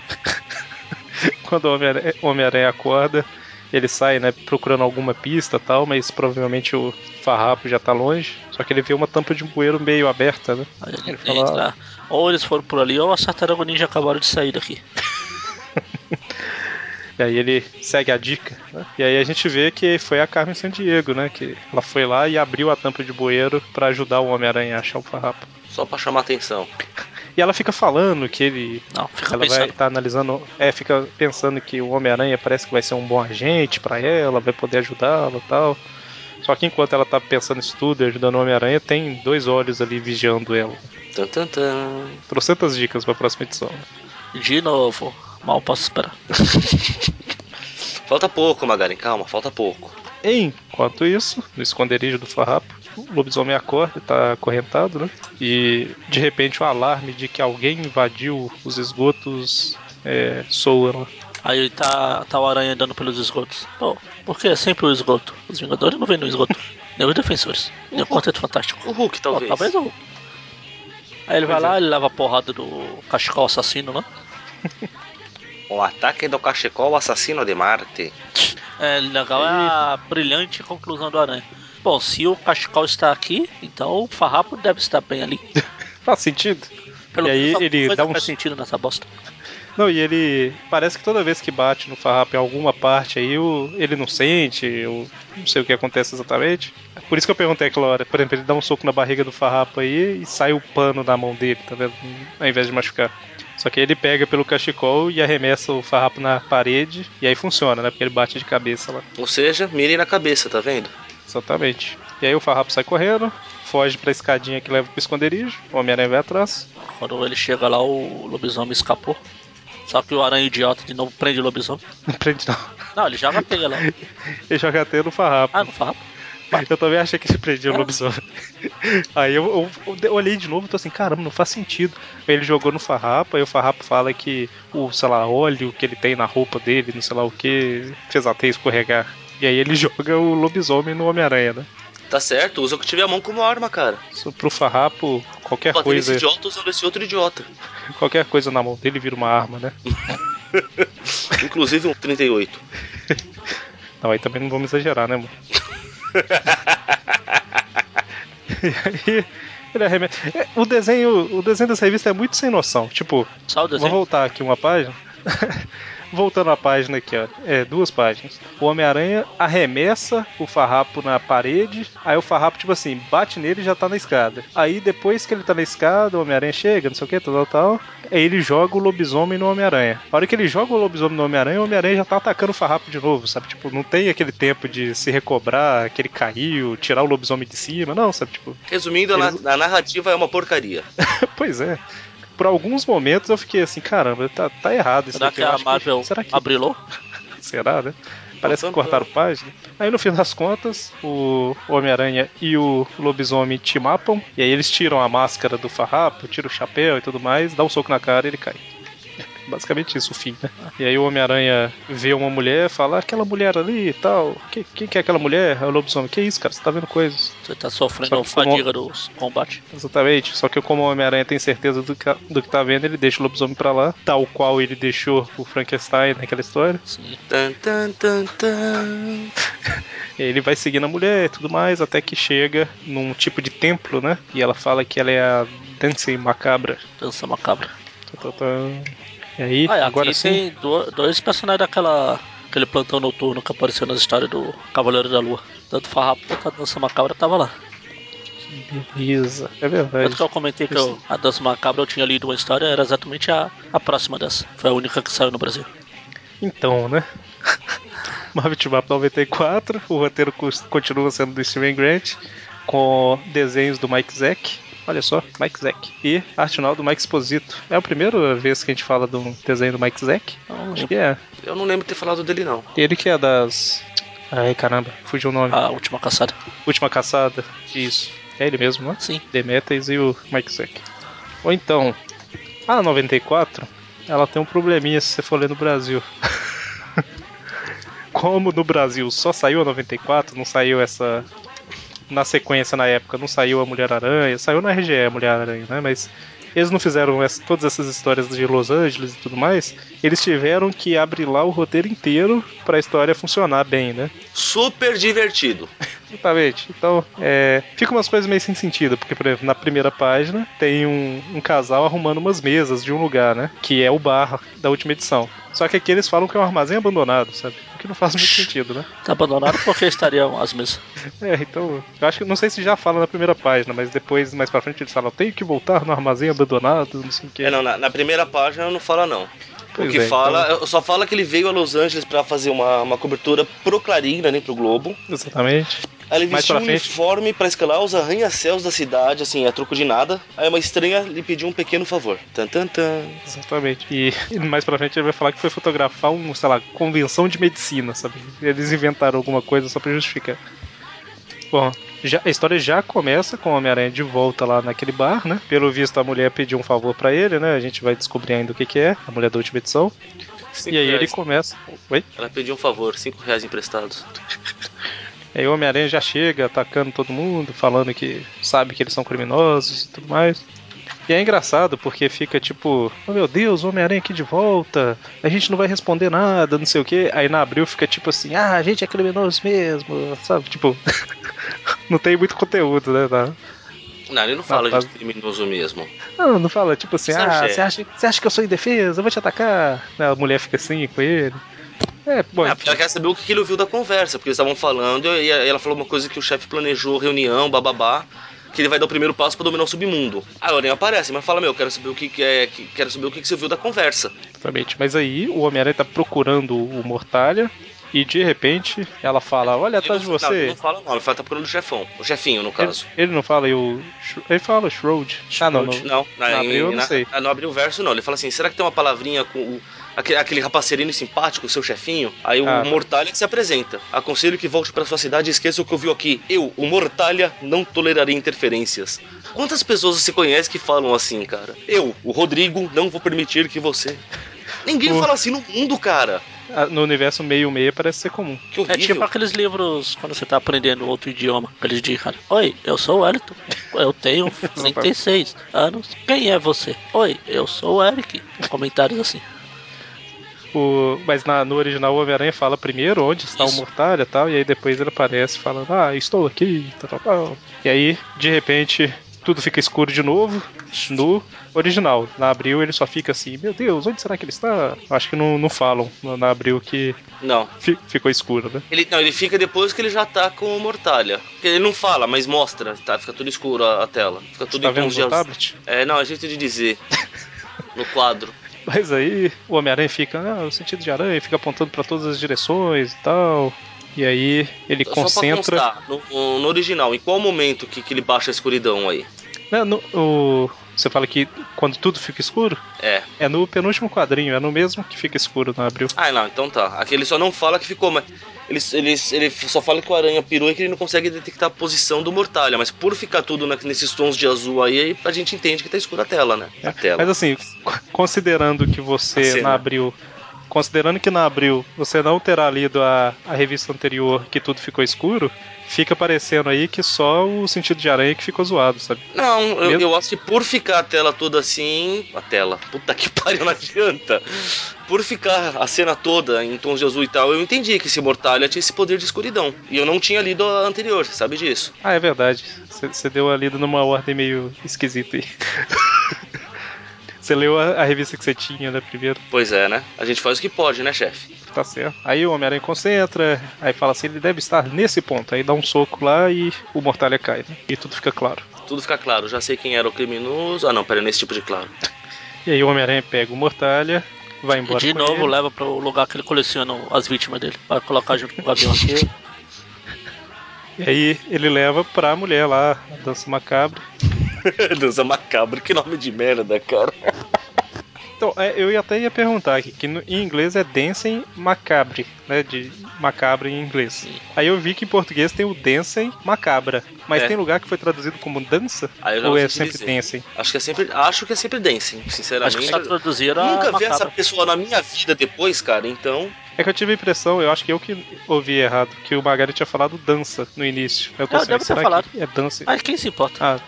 [SPEAKER 4] <laughs>
[SPEAKER 2] Quando o Homem-Aranha acorda, ele sai, né, procurando alguma pista e tal, mas provavelmente o farrapo já tá longe. Só que ele vê uma tampa de bueiro meio aberta, né?
[SPEAKER 3] Aí ele
[SPEAKER 2] Ele fala-
[SPEAKER 3] entra. Ou eles foram por ali, ou as tartarugas ninja acabaram de sair daqui. <laughs>
[SPEAKER 2] E aí ele segue a dica, né? E aí a gente vê que foi a Carmen Sandiego, né? Que ela foi lá e abriu a tampa de bueiro pra ajudar o Homem-Aranha a achar o farrapo.
[SPEAKER 4] Só pra chamar atenção.
[SPEAKER 2] E ela fica falando que ele.
[SPEAKER 3] Não, fica
[SPEAKER 2] Ela vai
[SPEAKER 3] pensando.
[SPEAKER 2] estar analisando. É, fica pensando que o Homem-Aranha parece que vai ser um bom agente pra ela, vai poder ajudá-la e tal. Só que enquanto ela tá pensando isso tudo, e ajudando o Homem-Aranha, tem dois olhos ali vigiando ela.
[SPEAKER 4] Tan, tan, tan.
[SPEAKER 2] Trocentas dicas pra próxima edição.
[SPEAKER 3] De novo. Mal posso esperar.
[SPEAKER 4] Falta pouco, Magarin, calma, falta pouco.
[SPEAKER 2] Enquanto isso, no esconderijo do farrapo, o lobisomem acorda, tá acorrentado, né? E de repente o alarme de que alguém invadiu os esgotos é, soa lá.
[SPEAKER 3] Aí tá, tá o aranha andando pelos esgotos. Pô, por que é sempre o esgoto? Os Vingadores não vêm no esgoto. <laughs> Nem os defensores. Nem o Quarteto Fantástico.
[SPEAKER 4] O Hulk,
[SPEAKER 3] Pô,
[SPEAKER 4] talvez.
[SPEAKER 3] talvez o. Aí ele vai
[SPEAKER 2] Pois é.
[SPEAKER 3] lá, ele leva a porrada do cachecol assassino lá. <laughs>
[SPEAKER 4] O ataque do cachecol assassino de Marte.
[SPEAKER 3] É legal é a brilhante conclusão do aranha. Bom, se o cachecol está aqui, então o farrapo deve estar bem ali. <laughs>
[SPEAKER 2] Faz sentido?
[SPEAKER 3] Pelo
[SPEAKER 2] E aí
[SPEAKER 3] menos
[SPEAKER 2] ele dá um
[SPEAKER 3] faz sentido nessa bosta.
[SPEAKER 2] Não, e ele. Parece que toda vez que bate no farrapo em alguma parte aí, o, ele não sente, eu não sei o que acontece exatamente. Por isso que eu perguntei aquela hora. Por exemplo, ele dá um soco na barriga do farrapo aí e sai o pano da mão dele, tá vendo? Ao invés de machucar. Só que ele pega pelo cachecol e arremessa o farrapo na parede, e aí funciona, né? Porque ele bate de cabeça lá.
[SPEAKER 4] Ou seja, mire na cabeça, tá vendo?
[SPEAKER 2] Exatamente. E aí o farrapo sai correndo, foge pra escadinha que leva pro esconderijo, o Homem-Aranha vai atrás.
[SPEAKER 3] Quando ele chega lá, o lobisomem escapou. Só que o aranha idiota de novo prende o lobisomem. <laughs>
[SPEAKER 2] Não prende não.
[SPEAKER 3] Não, ele joga a teia lá. <laughs>
[SPEAKER 2] Ele joga até no farrapo.
[SPEAKER 3] Ah, no farrapo. <laughs>
[SPEAKER 2] Eu também achei que ele prendia o lobisomem. Aí eu, eu- eu olhei de novo e tô assim, caramba, não faz sentido. Aí ele jogou no farrapo, aí o farrapo fala que o, sei lá, óleo que ele tem na roupa dele, não sei lá o que, fez a teia escorregar. E aí ele <laughs> joga o lobisomem no Homem-Aranha, né?
[SPEAKER 4] Tá certo, usa o que tiver a mão como arma, cara.
[SPEAKER 2] Isso pro farrapo, qualquer
[SPEAKER 4] Bater nesse
[SPEAKER 2] coisa,
[SPEAKER 4] idiota usando esse outro idiota. <laughs>
[SPEAKER 2] qualquer coisa na mão dele vira uma arma, né? <laughs>
[SPEAKER 4] Inclusive um 38.
[SPEAKER 2] Não, aí também não vamos exagerar, né, mano? e aí, ele arremessa. É, O desenho, o desenho dessa revista é muito sem noção. Tipo, vou voltar aqui uma página. Voltando à página aqui, ó. É, duas páginas. O Homem-Aranha arremessa o farrapo na parede. Aí o farrapo, tipo assim, bate nele e já tá na escada. Aí depois que ele tá na escada, o Homem-Aranha chega, não sei o que, tal, tal, tal. Aí ele joga o lobisomem no Homem-Aranha. A hora que ele joga o lobisomem no Homem-Aranha, o Homem-Aranha já tá atacando o farrapo de novo, sabe? Tipo, não tem aquele tempo de se recobrar, que ele caiu, tirar o lobisomem de cima, não, sabe? Tipo,
[SPEAKER 4] Resumindo, a, na- a narrativa é uma porcaria. <laughs>
[SPEAKER 2] pois é. Por alguns momentos eu fiquei assim, caramba, tá, tá errado isso
[SPEAKER 3] Será
[SPEAKER 2] daqui.
[SPEAKER 3] que a Marvel
[SPEAKER 2] será que
[SPEAKER 3] abrilou? <laughs>
[SPEAKER 2] Será, né? Parece que cortaram página. Aí no fim das contas, o Homem-Aranha e o lobisomem te mapam. E aí eles tiram a máscara do farrapo, tiram o chapéu e tudo mais, dá um soco na cara e ele cai. Basicamente isso, o fim, né? E aí o Homem-Aranha vê uma mulher, fala, aquela mulher ali e tal. Que- Quem que é aquela mulher? É o lobisomem. Que isso, cara? Você tá vendo coisas?
[SPEAKER 3] Você tá sofrendo
[SPEAKER 2] Só que como-
[SPEAKER 3] fadiga dos combates.
[SPEAKER 2] Exatamente. Só que como o Homem-Aranha tem certeza do que, do que tá vendo, ele deixa o lobisomem pra lá. Tal qual ele deixou o Frankenstein naquela história.
[SPEAKER 3] Sim.
[SPEAKER 4] Tan, tan, tan, tan.
[SPEAKER 2] E <laughs> aí ele vai seguindo a mulher e tudo mais, até que chega num tipo de templo, né? E ela fala que ela é a Dancing Macabra.
[SPEAKER 3] Dança macabra.
[SPEAKER 2] Tá, tá, tá. E aí,
[SPEAKER 3] Ah,
[SPEAKER 2] agora
[SPEAKER 3] aqui
[SPEAKER 2] sim.
[SPEAKER 3] tem do- dois personagens daquela. Aquele plantão noturno que apareceu nas histórias do Cavaleiro da Lua. Tanto Farrapo quanto a Dança Macabra tava lá.
[SPEAKER 2] Beleza. É
[SPEAKER 3] Tanto
[SPEAKER 2] verdade.
[SPEAKER 3] que eu comentei que eu- a Dança Macabra eu tinha lido uma história, era exatamente a, a próxima dessa. Foi a única que saiu no Brasil.
[SPEAKER 2] Então, né? <laughs> Marvel Up 94, o roteiro continua sendo do Steven Grant, com desenhos do Mike Zeck. Olha só, Mike Zeck. E arte final do Mike Exposito. É a primeira vez que a gente fala de um desenho do Mike Zeck?
[SPEAKER 3] Então,
[SPEAKER 2] Acho que é.
[SPEAKER 4] Eu não lembro de ter falado dele, não.
[SPEAKER 2] Ele que é das. Ai caramba, fugiu o nome.
[SPEAKER 3] a última caçada.
[SPEAKER 2] Última Caçada. Isso. É ele mesmo, né?
[SPEAKER 3] Sim.
[SPEAKER 2] Demetrius e o Mike Zeck. Ou então, a 94, ela tem um probleminha se você for ler no Brasil. <laughs> Como no Brasil só saiu a 94, não saiu essa. Na sequência, na época, não saiu a Mulher-Aranha, saiu na RGE a Mulher-Aranha, né? Mas eles não fizeram essa, todas essas histórias de Los Angeles e tudo mais. Eles tiveram que abrir lá o roteiro inteiro para a história funcionar bem, né?
[SPEAKER 4] Super divertido. <laughs>
[SPEAKER 2] Exatamente. Então, é, fica umas coisas meio sem sentido, porque, por exemplo, na primeira página tem um, um casal arrumando umas mesas de um lugar, né? Que é o bar da última edição. Só que aqui eles falam que é um armazém abandonado, sabe? Que não faz muito sentido, né?
[SPEAKER 3] Tá abandonado porque estariam as mesas.
[SPEAKER 2] É, então. Eu acho que não sei se já fala na primeira página, mas depois, mais pra frente, eles falam: tenho que voltar no armazém abandonado, não sei o que.
[SPEAKER 4] É, não, na, na primeira página não fala, não.
[SPEAKER 2] Pois
[SPEAKER 4] o que
[SPEAKER 2] é,
[SPEAKER 4] fala, só fala que ele veio a Los Angeles pra fazer uma, uma cobertura pro Clarim, né, nem pro Globo.
[SPEAKER 2] Exatamente.
[SPEAKER 4] Aí ele vestiu um
[SPEAKER 2] frente.
[SPEAKER 4] uniforme pra escalar os arranha-céus da cidade, assim, a troco de nada. Aí uma estranha lhe pediu um pequeno favor. Tan, tan, tan.
[SPEAKER 2] Exatamente. E, e <laughs> mais pra frente ele vai falar que foi fotografar um, sei lá, convenção de medicina, sabe? Eles inventaram alguma coisa só pra justificar. Bom, já- a história já começa com o Homem-Aranha de volta lá naquele bar, né? Pelo visto, a mulher pediu um favor pra ele, né? A gente vai descobrir ainda o que, que é, a mulher da última edição.
[SPEAKER 4] Cinco
[SPEAKER 2] e aí ele
[SPEAKER 4] reais.
[SPEAKER 2] começa. Oi?
[SPEAKER 4] Ela pediu um favor, cinco reais emprestados. <laughs>
[SPEAKER 2] Aí o Homem-Aranha já chega atacando todo mundo, falando que sabe que eles são criminosos e tudo mais. E é engraçado porque fica tipo, oh meu Deus, o Homem-Aranha aqui de volta, a gente não vai responder nada, não sei o que. Aí na abril fica tipo assim, ah, a gente é criminoso mesmo, sabe? Tipo, <laughs> não tem muito conteúdo, né? Tá?
[SPEAKER 4] Não, ele não fala
[SPEAKER 2] tá-
[SPEAKER 4] de criminoso mesmo.
[SPEAKER 2] Não, não fala tipo assim, ah, você acha, você acha que eu sou indefesa? Eu vou te atacar. A mulher fica assim com ele. É, bom,
[SPEAKER 4] porque ela quer saber o que ele ouviu da conversa, porque eles estavam falando e ela falou uma coisa que o chefe planejou, reunião, bababá, que ele vai dar o primeiro passo pra dominar o submundo. Aí a Aranha aparece, mas fala, meu, quero saber o que, que é, que, quero saber o que, que você ouviu da conversa.
[SPEAKER 2] Exatamente. Mas aí o Homem-Aranha tá procurando o Mortalha e de repente ela fala: Olha atrás de
[SPEAKER 4] Ele não- ele
[SPEAKER 2] você.
[SPEAKER 4] não fala não, ele fala tá procurando o chefão, o chefinho, no
[SPEAKER 2] Ele,
[SPEAKER 4] caso.
[SPEAKER 2] ele não fala e o. Ele fala Shroud. Ah, não, não.
[SPEAKER 4] Não, na,
[SPEAKER 2] Não abriu, eu não sei.
[SPEAKER 4] na- não abriu o verso, não. Ele fala assim: será que tem uma palavrinha com o, aquele, aquele rapacerino simpático, o seu chefinho? Aí o
[SPEAKER 2] Ah.
[SPEAKER 4] Mortalha que se apresenta. Aconselho que volte pra sua cidade e esqueça o que ouviu aqui. Eu, o Mortalha, não tolerarei interferências. Quantas pessoas você conhece que falam assim, cara? Eu, o Rodrigo, não vou permitir que você. Ninguém
[SPEAKER 2] O-
[SPEAKER 4] fala assim no mundo, cara.
[SPEAKER 2] Ah, No universo meio-meia parece ser comum.
[SPEAKER 4] Que
[SPEAKER 3] É tipo aqueles livros quando você tá aprendendo outro idioma. Eles dizem, cara, Oi, eu sou o Wellington. Eu tenho <laughs> 36 anos. Quem é você? Oi, eu sou o Eric. Comentários assim.
[SPEAKER 2] O, mas na- no original o Homem-Aranha fala primeiro onde está
[SPEAKER 4] Isso.
[SPEAKER 2] o Mortalha e tal, e aí depois ele aparece falando, ah, estou aqui, tal, tal, tal. E aí, de repente, tudo fica escuro de novo no original. Na Abril ele só fica assim, meu Deus, onde será que ele está? Acho que não, não falam na Abril que
[SPEAKER 4] Não.
[SPEAKER 2] fi- ficou escuro, né?
[SPEAKER 4] Ele, não, ele fica depois que ele já tá com o Mortalha. Ele não fala, mas mostra, tá? Fica tudo escuro a, a tela. Fica tudo
[SPEAKER 2] Tá
[SPEAKER 4] em
[SPEAKER 2] vendo no tablet?
[SPEAKER 4] É, não, é jeito de dizer. <laughs> no quadro.
[SPEAKER 2] Mas aí o Homem-Aranha fica, ah, o sentido de aranha, fica apontando pra todas as direções e tal. E aí ele
[SPEAKER 4] Só
[SPEAKER 2] concentra.
[SPEAKER 4] constar, no, no original, em qual momento que, que ele baixa a escuridão aí?
[SPEAKER 2] Né, no- o- você fala que quando tudo fica escuro?
[SPEAKER 4] É.
[SPEAKER 2] É no penúltimo quadrinho, é no mesmo que fica escuro na abril.
[SPEAKER 4] Ah, não, então tá. Aqui ele só não fala que ficou, mas. Ele, ele, ele só fala que o aranha pirou e que ele não consegue detectar a posição do Mortalha. Mas por ficar tudo na- nesses tons de azul aí, a gente entende que tá escura a tela, né? A tela.
[SPEAKER 2] Mas assim, considerando que você na abril. Considerando que na abril você não terá lido a, a revista anterior que tudo ficou escuro, fica parecendo aí que só o sentido de aranha que ficou zoado, sabe?
[SPEAKER 4] Não, eu,
[SPEAKER 2] Mesmo-
[SPEAKER 4] eu acho que por ficar a tela toda assim. A tela, puta que <laughs> pariu, não adianta. Por ficar a cena toda em tons de azul e tal, eu entendi que esse Mortalha tinha esse poder de escuridão. E eu não tinha lido a anterior, você sabe disso.
[SPEAKER 2] Ah, é verdade. Você você deu a lida numa ordem meio esquisita aí. <laughs> Você leu a, a revista que você tinha, né, primeiro.
[SPEAKER 4] Pois é, né? A gente faz o que pode, né, chefe?
[SPEAKER 2] Tá certo. Aí o Homem-Aranha concentra, aí fala assim, ele deve estar nesse ponto. Aí dá um soco lá e o Mortalha cai, né? E tudo fica claro.
[SPEAKER 4] Tudo fica claro, já sei quem era o criminoso. Ah, não, pera, nesse tipo de claro.
[SPEAKER 2] E aí o Homem-Aranha pega o Mortalha, vai
[SPEAKER 3] E
[SPEAKER 2] embora
[SPEAKER 3] de
[SPEAKER 2] com
[SPEAKER 3] novo
[SPEAKER 2] ele.
[SPEAKER 3] leva pro lugar que ele coleciona as vítimas dele. Pra colocar junto com o Gavião Arqueiro. <laughs>
[SPEAKER 2] E aí ele leva pra mulher lá, a dança macabra. <laughs>
[SPEAKER 4] Dança macabra, que nome de merda, cara.
[SPEAKER 2] Então, é, eu ia até ia perguntar aqui, que em inglês é Dancing Macabre, né? De macabre em inglês.
[SPEAKER 3] Sim.
[SPEAKER 2] Aí eu vi que em português tem o Dancing Macabra. Mas
[SPEAKER 4] É.
[SPEAKER 2] tem lugar que foi traduzido como dança?
[SPEAKER 4] Eu
[SPEAKER 2] Ou é sempre
[SPEAKER 4] dizer.
[SPEAKER 2] Dancing?
[SPEAKER 4] Acho que é sempre, acho que é sempre dancing,
[SPEAKER 3] Acho
[SPEAKER 4] sinceramente.
[SPEAKER 3] que só traduziram
[SPEAKER 4] Nunca vi essa
[SPEAKER 3] macabra.
[SPEAKER 4] pessoa na minha vida depois, cara, então.
[SPEAKER 2] É que eu tive a impressão, eu acho que eu que ouvi errado, que o Magari tinha falado dança no início. Eu tô
[SPEAKER 3] Ah,
[SPEAKER 2] assim,
[SPEAKER 3] deve ter falado.
[SPEAKER 2] que é dança?
[SPEAKER 3] Mas quem se importa?
[SPEAKER 2] Ah.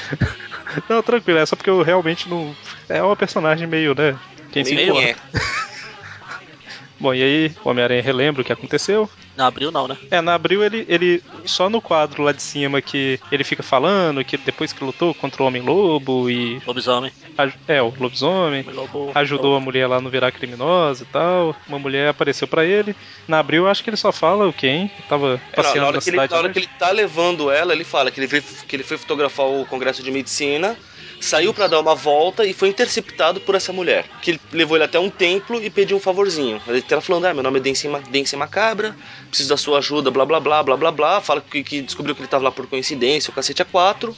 [SPEAKER 2] <laughs> não, tranquilo, é só porque eu realmente não. É uma personagem meio, né? Quem se
[SPEAKER 4] meio
[SPEAKER 2] importa.
[SPEAKER 4] é. <laughs>
[SPEAKER 2] Bom, e aí o Homem-Aranha relembra o que aconteceu.
[SPEAKER 3] Não abriu não, né?
[SPEAKER 2] É, na Abril ele, ele. Só no quadro lá de cima que ele fica falando que depois que lutou contra o Homem-Lobo e.
[SPEAKER 3] Lobisomem.
[SPEAKER 2] aj- É, o lobisomem.
[SPEAKER 3] Lobo.
[SPEAKER 2] Ajudou a mulher lá a não virar criminosa e tal. Uma mulher apareceu pra ele. Na Abril, eu acho que ele só fala o quem? Tava
[SPEAKER 4] É, na,
[SPEAKER 2] passeando
[SPEAKER 4] na
[SPEAKER 2] na,
[SPEAKER 4] hora, que ele,
[SPEAKER 2] cidade.
[SPEAKER 4] na hora que ele tá levando ela, ele fala que ele, veio, que ele foi fotografar o Congresso de Medicina, saiu pra dar uma volta e foi interceptado por essa mulher. Que levou ele até um templo e pediu um favorzinho. Ele tá falando: Ah, meu nome é Densem Macabra, preciso da sua ajuda, blá blá blá blá blá blá. Fala que, que descobriu que ele tava lá por coincidência, o cacete a quatro.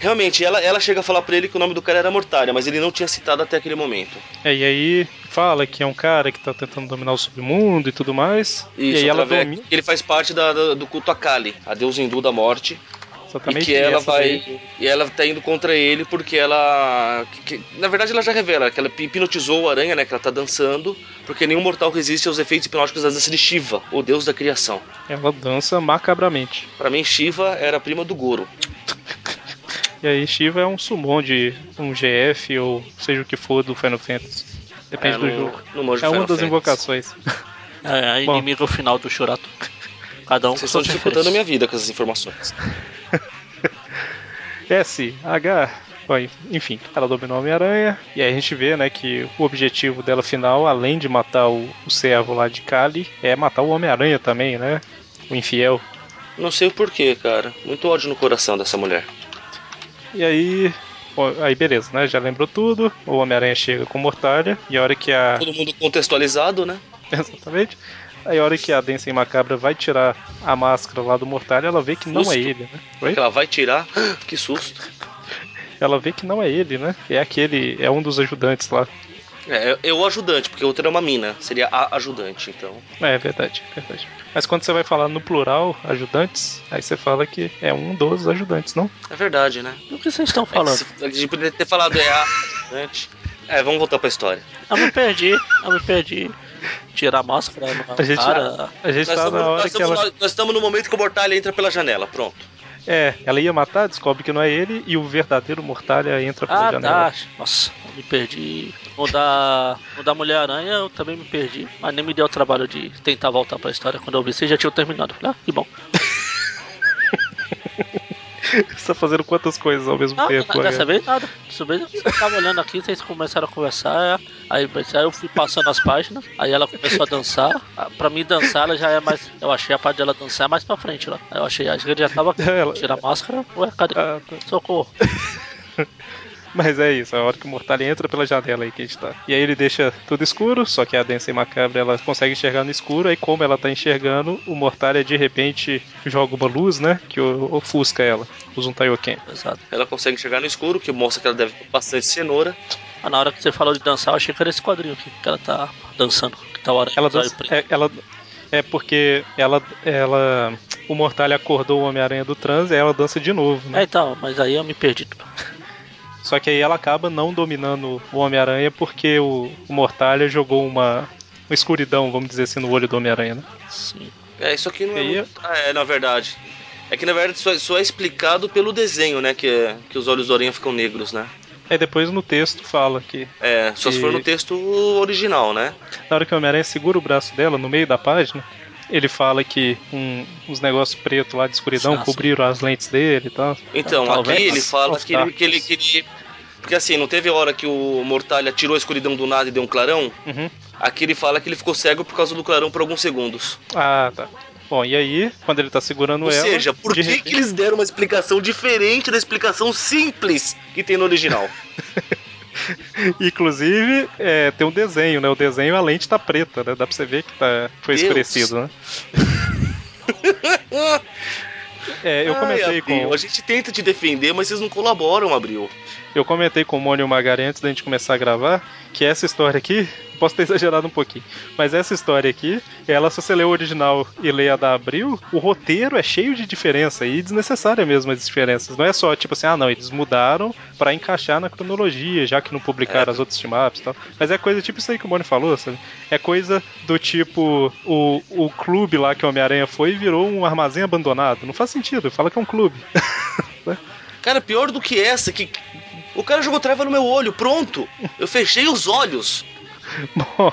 [SPEAKER 4] Realmente, ela, ela chega a falar pra ele que o nome do cara era Mortária, mas ele não tinha citado até aquele momento.
[SPEAKER 2] É, e aí fala que é um cara que tá tentando dominar o submundo e tudo mais. e
[SPEAKER 4] Isso,
[SPEAKER 2] aí ela domina.
[SPEAKER 4] que ele faz parte da- da- do culto a Kali, a deusa hindu da morte.
[SPEAKER 2] Exatamente.
[SPEAKER 4] E que ela vai.
[SPEAKER 2] daí-
[SPEAKER 4] E ela tá indo contra ele porque ela. que- que- na verdade, ela já revela que ela hipnotizou o aranha, né? Que ela tá dançando. Porque nenhum mortal resiste aos efeitos hipnóticos da dança de Shiva, o deus da criação.
[SPEAKER 2] Ela dança macabramente.
[SPEAKER 4] Pra mim, Shiva era a prima do Goro. <laughs>
[SPEAKER 2] E aí Shiva é um summon de um GF ou seja o que for do Final Fantasy. Depende
[SPEAKER 4] É,
[SPEAKER 2] do
[SPEAKER 4] no-
[SPEAKER 2] jogo.
[SPEAKER 4] no modo de
[SPEAKER 2] É uma
[SPEAKER 4] Final
[SPEAKER 2] das
[SPEAKER 4] Fantasy.
[SPEAKER 2] invocações.
[SPEAKER 3] É a
[SPEAKER 2] Bom.
[SPEAKER 3] inimigo final do Churato. Cada um
[SPEAKER 4] Vocês estão dificultando a minha vida com essas informações. <laughs>
[SPEAKER 2] S, H. Bom, enfim, ela dominou o Homem-Aranha. E aí a gente vê, né, que o objetivo dela final, além de matar o, o servo lá de Kali, é matar o Homem-Aranha também, né? O infiel.
[SPEAKER 4] Não sei o porquê, cara. Muito ódio no coração dessa mulher.
[SPEAKER 2] E aí. bom, aí beleza, né? Já lembrou tudo. O Homem-Aranha chega com Mortalha. E a hora que a.
[SPEAKER 4] Todo mundo contextualizado, né? <laughs>
[SPEAKER 2] Exatamente. Aí a hora que a Densem Macabra vai tirar a máscara lá do Mortalha, ela vê que não é ele, né? Oi?
[SPEAKER 4] Que ela vai tirar. <gasps> Que susto.
[SPEAKER 2] Ela vê que não é ele, né? É aquele. É um dos ajudantes lá.
[SPEAKER 4] É, é o ajudante, porque o outro era uma mina. Seria a ajudante, então.
[SPEAKER 2] É, é verdade, é verdade. Mas quando você vai falar no plural, ajudantes, aí você fala que é um dos ajudantes, não?
[SPEAKER 4] É verdade, né?
[SPEAKER 3] O que vocês estão
[SPEAKER 4] É
[SPEAKER 3] falando?
[SPEAKER 4] se- A gente poderia ter falado é a <laughs> ajudante. É, vamos voltar pra história.
[SPEAKER 3] Eu me perdi, eu me perdi. Tirar a máscara no
[SPEAKER 2] A gente,
[SPEAKER 3] cara.
[SPEAKER 2] a gente
[SPEAKER 4] Nós
[SPEAKER 2] tá
[SPEAKER 4] estamos,
[SPEAKER 2] na
[SPEAKER 4] nós,
[SPEAKER 2] hora que
[SPEAKER 4] estamos,
[SPEAKER 2] ela.
[SPEAKER 4] nós- nós estamos no momento que o Mortalha entra pela janela, pronto.
[SPEAKER 2] É, ela ia matar, descobre que não é ele, e o verdadeiro Mortalha entra pela
[SPEAKER 3] Ah,
[SPEAKER 2] janela.
[SPEAKER 3] tá. Nossa, eu me perdi. No da, no da Mulher-Aranha eu também me perdi. Mas nem me deu o trabalho de tentar voltar pra história. Quando eu vi, vocês já tinham terminado. Falei, Ah, que bom. <laughs> <laughs>
[SPEAKER 2] Você tá fazendo quantas coisas ao mesmo tempo?
[SPEAKER 3] dessa
[SPEAKER 2] é?
[SPEAKER 3] vez nada. Dessa vez eu tava olhando aqui, vocês começaram a conversar. Aí, aí eu fui passando as páginas. Aí ela começou a dançar. Ah, Pra mim, dançar ela já é mais. Eu achei a parte dela dançar mais pra frente lá. Eu achei, acho que ele já tava. <laughs>
[SPEAKER 2] Ela-
[SPEAKER 3] Tira a máscara. Ué, cadê?
[SPEAKER 2] Ah, tá.
[SPEAKER 3] Socorro. <laughs>
[SPEAKER 2] Mas é isso, é a hora que o Mortalha entra pela janela aí que a gente tá. E aí ele deixa tudo escuro, só que a Densem Macabra ela consegue enxergar no escuro, aí como ela tá enxergando, o Mortalha de repente joga uma luz, né? Que o- ofusca ela. Usa um Taioken.
[SPEAKER 3] Exato.
[SPEAKER 4] Ela consegue enxergar no escuro, que mostra que ela deve ter bastante cenoura.
[SPEAKER 3] Ah, na hora que você falou de dançar, eu achei que era esse quadrinho aqui. Que ela tá dançando. Que tá o aranha
[SPEAKER 2] Ela dança, é, ela é porque ela ela o Mortalha acordou o Homem-Aranha do transe, aí ela dança de novo,
[SPEAKER 3] É,
[SPEAKER 2] né?
[SPEAKER 3] então, mas aí eu me perdi.
[SPEAKER 2] Só que aí ela acaba não dominando o Homem-Aranha porque o, o Mortalha jogou uma, uma escuridão, vamos dizer assim, no olho do Homem-Aranha, né?
[SPEAKER 3] Sim.
[SPEAKER 4] É, isso aqui não é.
[SPEAKER 2] E
[SPEAKER 4] muito- Ah, é, na verdade. É que na verdade só, só é explicado pelo desenho, né? Que, é- que os olhos do Aranha ficam negros, né?
[SPEAKER 2] Aí depois no texto fala que
[SPEAKER 4] É, só se for no texto original, né?
[SPEAKER 2] na hora que o Homem-Aranha segura o braço dela no meio da página, ele fala que um- uns negócios pretos lá de escuridão
[SPEAKER 3] Ah, sim.
[SPEAKER 2] cobriram as lentes dele e tal.
[SPEAKER 4] Então,
[SPEAKER 3] Talvez.
[SPEAKER 4] aqui ele fala que ele, que ele queria. Porque assim, não teve hora que o Mortalha tirou a escuridão do nada e deu um clarão?
[SPEAKER 2] Uhum.
[SPEAKER 4] Aqui ele fala que ele ficou cego por causa do clarão por alguns segundos.
[SPEAKER 2] Ah, tá. Bom, e aí, quando ele tá segurando
[SPEAKER 4] Ou
[SPEAKER 2] ela.
[SPEAKER 4] seja, por que,
[SPEAKER 2] repente-
[SPEAKER 4] que eles deram uma explicação diferente da explicação simples que tem no original? <laughs>
[SPEAKER 2] Inclusive, é, tem um desenho, né? O desenho, a lente tá preta, né? Dá pra você ver que tá, foi
[SPEAKER 4] Deus.
[SPEAKER 2] escurecido, né? <laughs> É, eu comentei com.
[SPEAKER 4] A gente tenta te defender, mas vocês não colaboram, Abril.
[SPEAKER 2] Eu comentei com o Mônio e Magari antes da gente começar a gravar que essa história aqui, posso ter exagerado um pouquinho, mas essa história aqui, ela, se você ler o original e ler a da Abril, o roteiro é cheio de diferença e desnecessária mesmo as diferenças. Não é só tipo assim, ah não, eles mudaram pra encaixar na cronologia, já que não publicaram
[SPEAKER 4] É.
[SPEAKER 2] as outras team-ups e tal. Mas é coisa tipo isso aí que o Mônio falou, sabe? É coisa do tipo, o, o clube lá que o Homem-Aranha foi virou um armazém abandonado. Não faz sentido, fala que é um clube. <laughs>
[SPEAKER 4] Cara, pior do que essa, que o cara jogou treva no meu olho, pronto. Eu fechei os olhos. <laughs>
[SPEAKER 2] Bom,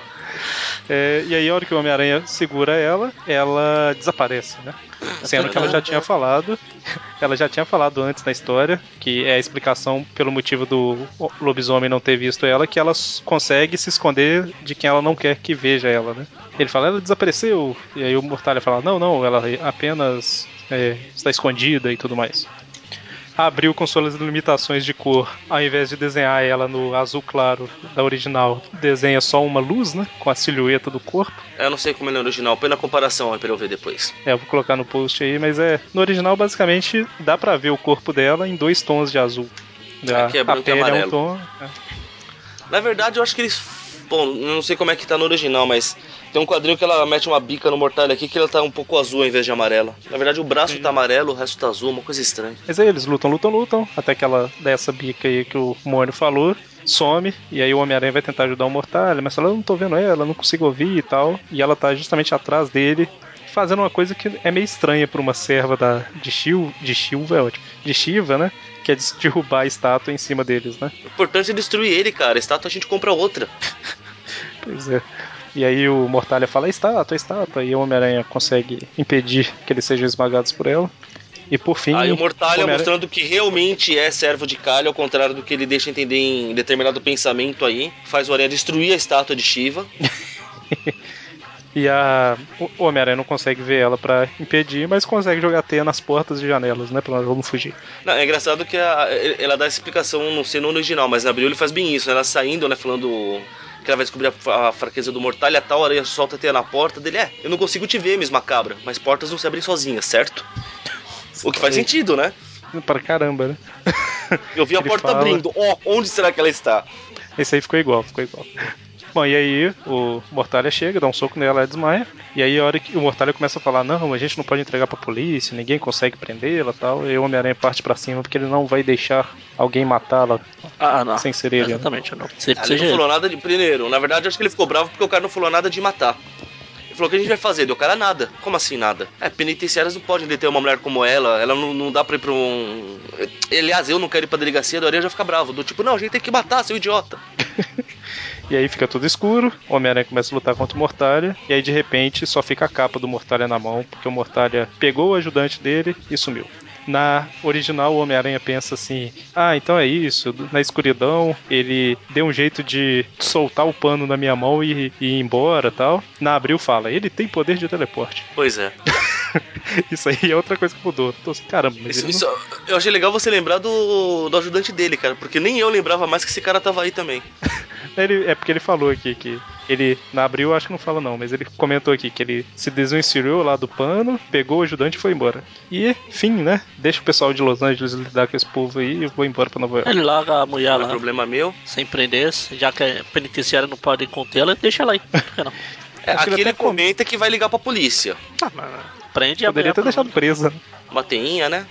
[SPEAKER 2] é, e aí a hora que o Homem-Aranha segura ela, ela desaparece, né? Sendo que ela já tinha falado, ela já tinha falado antes na história, que é a explicação pelo motivo do lobisomem não ter visto ela, que ela consegue se esconder de quem ela não quer que veja ela, né? Ele fala, ela desapareceu, e aí o Mortalha fala, não, não, ela apenas é, está escondida e tudo mais abriu com suas limitações de cor, ao invés de desenhar ela no azul claro da original, desenha só uma luz, né? Com a silhueta do corpo.
[SPEAKER 4] Eu não sei como é no original, põe na comparação aí pra eu ver depois.
[SPEAKER 2] É, eu vou colocar no post aí, mas é. No original, basicamente, dá pra ver o corpo dela em dois tons de azul. A,
[SPEAKER 4] Aqui é branco e
[SPEAKER 2] pele é um
[SPEAKER 4] amarelo.
[SPEAKER 2] tom. é.
[SPEAKER 4] Na verdade, eu acho que eles. Bom, não sei como é que tá no original, mas tem um quadril que ela mete uma bica no mortalho aqui que ela tá um pouco azul ao invés de amarela. Na verdade, o braço tá amarelo, o resto tá azul, uma coisa estranha.
[SPEAKER 2] Mas aí eles lutam, lutam, lutam, até que ela dá essa bica aí que o Mônio falou, some, e aí o Homem-Aranha vai tentar ajudar o Mortalha, mas eu não tô vendo ela, não consigo ouvir e tal. E ela tá justamente atrás dele, fazendo uma coisa que é meio estranha pra uma serva da, de Shiva, de Shiva é ótimo, de Shiva, né? Que é de derrubar a estátua em cima deles, né?
[SPEAKER 4] O importante é destruir ele, cara. A estátua a gente compra outra. <laughs>
[SPEAKER 2] Pois é. E aí o Mortalha fala, estátua, estátua, e o Homem-Aranha consegue impedir que eles sejam esmagados por ela. E por fim.
[SPEAKER 4] Aí o Mortalha mostrando que realmente é servo de Kali, ao contrário do que ele deixa entender em determinado pensamento aí. Faz o Aranha destruir a estátua de Shiva. <laughs>
[SPEAKER 2] E a o Homem-Aranha não consegue ver ela pra impedir, mas consegue jogar teia nas portas e janelas, né? Pra ela não fugir.
[SPEAKER 4] Não, é engraçado que a- ela dá essa explicação, não sei no original, mas na Abril ele faz bem isso, né? Ela saindo, né, falando que ela vai descobrir a, a fraqueza do Mortalha, tal, a aranha solta a teia na porta dele. É, eu não consigo te ver, Miss Macabra, mas portas não se abrem sozinhas, certo? O que faz sentido, né?
[SPEAKER 2] Para caramba, né?
[SPEAKER 4] Eu vi a porta
[SPEAKER 2] fala-
[SPEAKER 4] abrindo. Ó, onde será que ela está?
[SPEAKER 2] Esse aí ficou igual, ficou igual. Bom, e aí o Mortalha chega, dá um soco nela, ela desmaia. E aí a hora que o Mortalha começa a falar, não, a gente não pode entregar pra polícia, ninguém consegue prendê-la e tal. E o Homem-Aranha parte pra cima porque ele não vai deixar alguém matá-la
[SPEAKER 3] Ah,
[SPEAKER 2] sem ser ele. né?
[SPEAKER 3] Exatamente, não. Sempre
[SPEAKER 4] Ele não falou nada de. Primeiro, na verdade, acho que ele ficou bravo porque o cara não falou nada de matar. Ele falou: o que a gente vai fazer? Deu cara nada. Como assim nada? É, penitenciárias não podem deter uma mulher como ela. Ela não, não dá pra ir pra um. Aliás, eu não quero ir pra delegacia, do Areia já fica bravo. Do tipo, não, a gente tem que matar, seu idiota. <laughs>
[SPEAKER 2] E aí fica tudo escuro, o Homem-Aranha começa a lutar contra o Mortalha, e aí de repente só fica a capa do Mortalha na mão, porque o Mortalha pegou o ajudante dele e sumiu. Na original, o Homem-Aranha pensa assim: ah, então é isso, na escuridão ele deu um jeito de soltar o pano na minha mão e, e ir embora tal. Na Abril fala: ele tem poder de teleporte.
[SPEAKER 4] Pois é. <laughs> <laughs>
[SPEAKER 2] Isso aí é outra coisa que mudou. Tô assim, caramba, mas
[SPEAKER 4] Isso, isso- eu achei legal você lembrar do, do ajudante dele, cara, porque nem eu lembrava mais que esse cara tava aí também. <laughs>
[SPEAKER 2] ele, é porque ele falou aqui que ele, na Abril, eu acho que não fala não, mas ele comentou aqui que ele se desencilhou lá do pano, pegou o ajudante e foi embora. E, fim, né? Deixa o pessoal de Los Angeles lidar com esse povo aí e eu vou embora pra Nova York.
[SPEAKER 3] Ele larga a mulher
[SPEAKER 4] Não é
[SPEAKER 3] lá,
[SPEAKER 4] problema meu.
[SPEAKER 3] sem prender, já que a penitenciária não pode contê-la, deixa ela aí. Por que não?
[SPEAKER 4] É, aqui
[SPEAKER 2] ele
[SPEAKER 4] comenta que vai ligar pra polícia.
[SPEAKER 3] Ah, mas Prende a
[SPEAKER 2] Poderia
[SPEAKER 3] mulher.
[SPEAKER 2] ter deixado presa.
[SPEAKER 4] Uma teinha, né?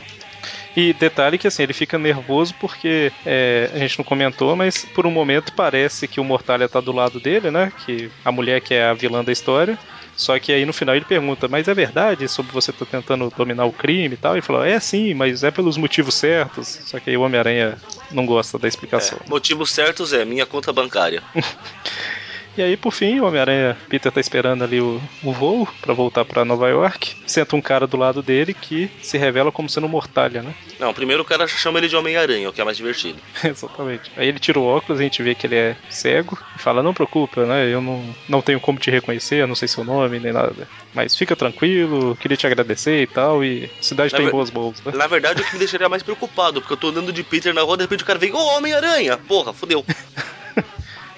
[SPEAKER 2] E detalhe que assim, ele fica nervoso porque é, a gente não comentou, mas por um momento parece que o Mortalha tá do lado dele, né? Que a mulher que é a vilã da história. Só que aí no final ele pergunta, mas é verdade sobre você tá tentando dominar o crime e tal? Ele falou, é sim, mas é pelos motivos certos. Só que aí o Homem-Aranha não gosta da explicação.
[SPEAKER 4] É, motivos certos é minha conta bancária. <laughs>
[SPEAKER 2] E aí, por fim, o Homem-Aranha, Peter tá esperando ali o, o voo pra voltar pra Nova York. Senta um cara do lado dele que se revela como sendo um Mortalha, né?
[SPEAKER 4] Não, primeiro o cara chama ele de Homem-Aranha, o que é mais divertido. <laughs>
[SPEAKER 2] Exatamente. Aí ele tira o óculos, a gente vê que ele é cego e fala: Não preocupa, né? Eu não, não tenho como te reconhecer, eu não sei seu nome nem nada. Mas fica tranquilo, queria te agradecer e tal. E a cidade
[SPEAKER 4] Na
[SPEAKER 2] tem
[SPEAKER 4] ver-
[SPEAKER 2] boas mãos, né?
[SPEAKER 4] Na verdade, o que me deixaria mais preocupado, porque eu tô andando de Peter na rua, de repente o cara vem, ô Homem-Aranha! Porra, fodeu. <laughs>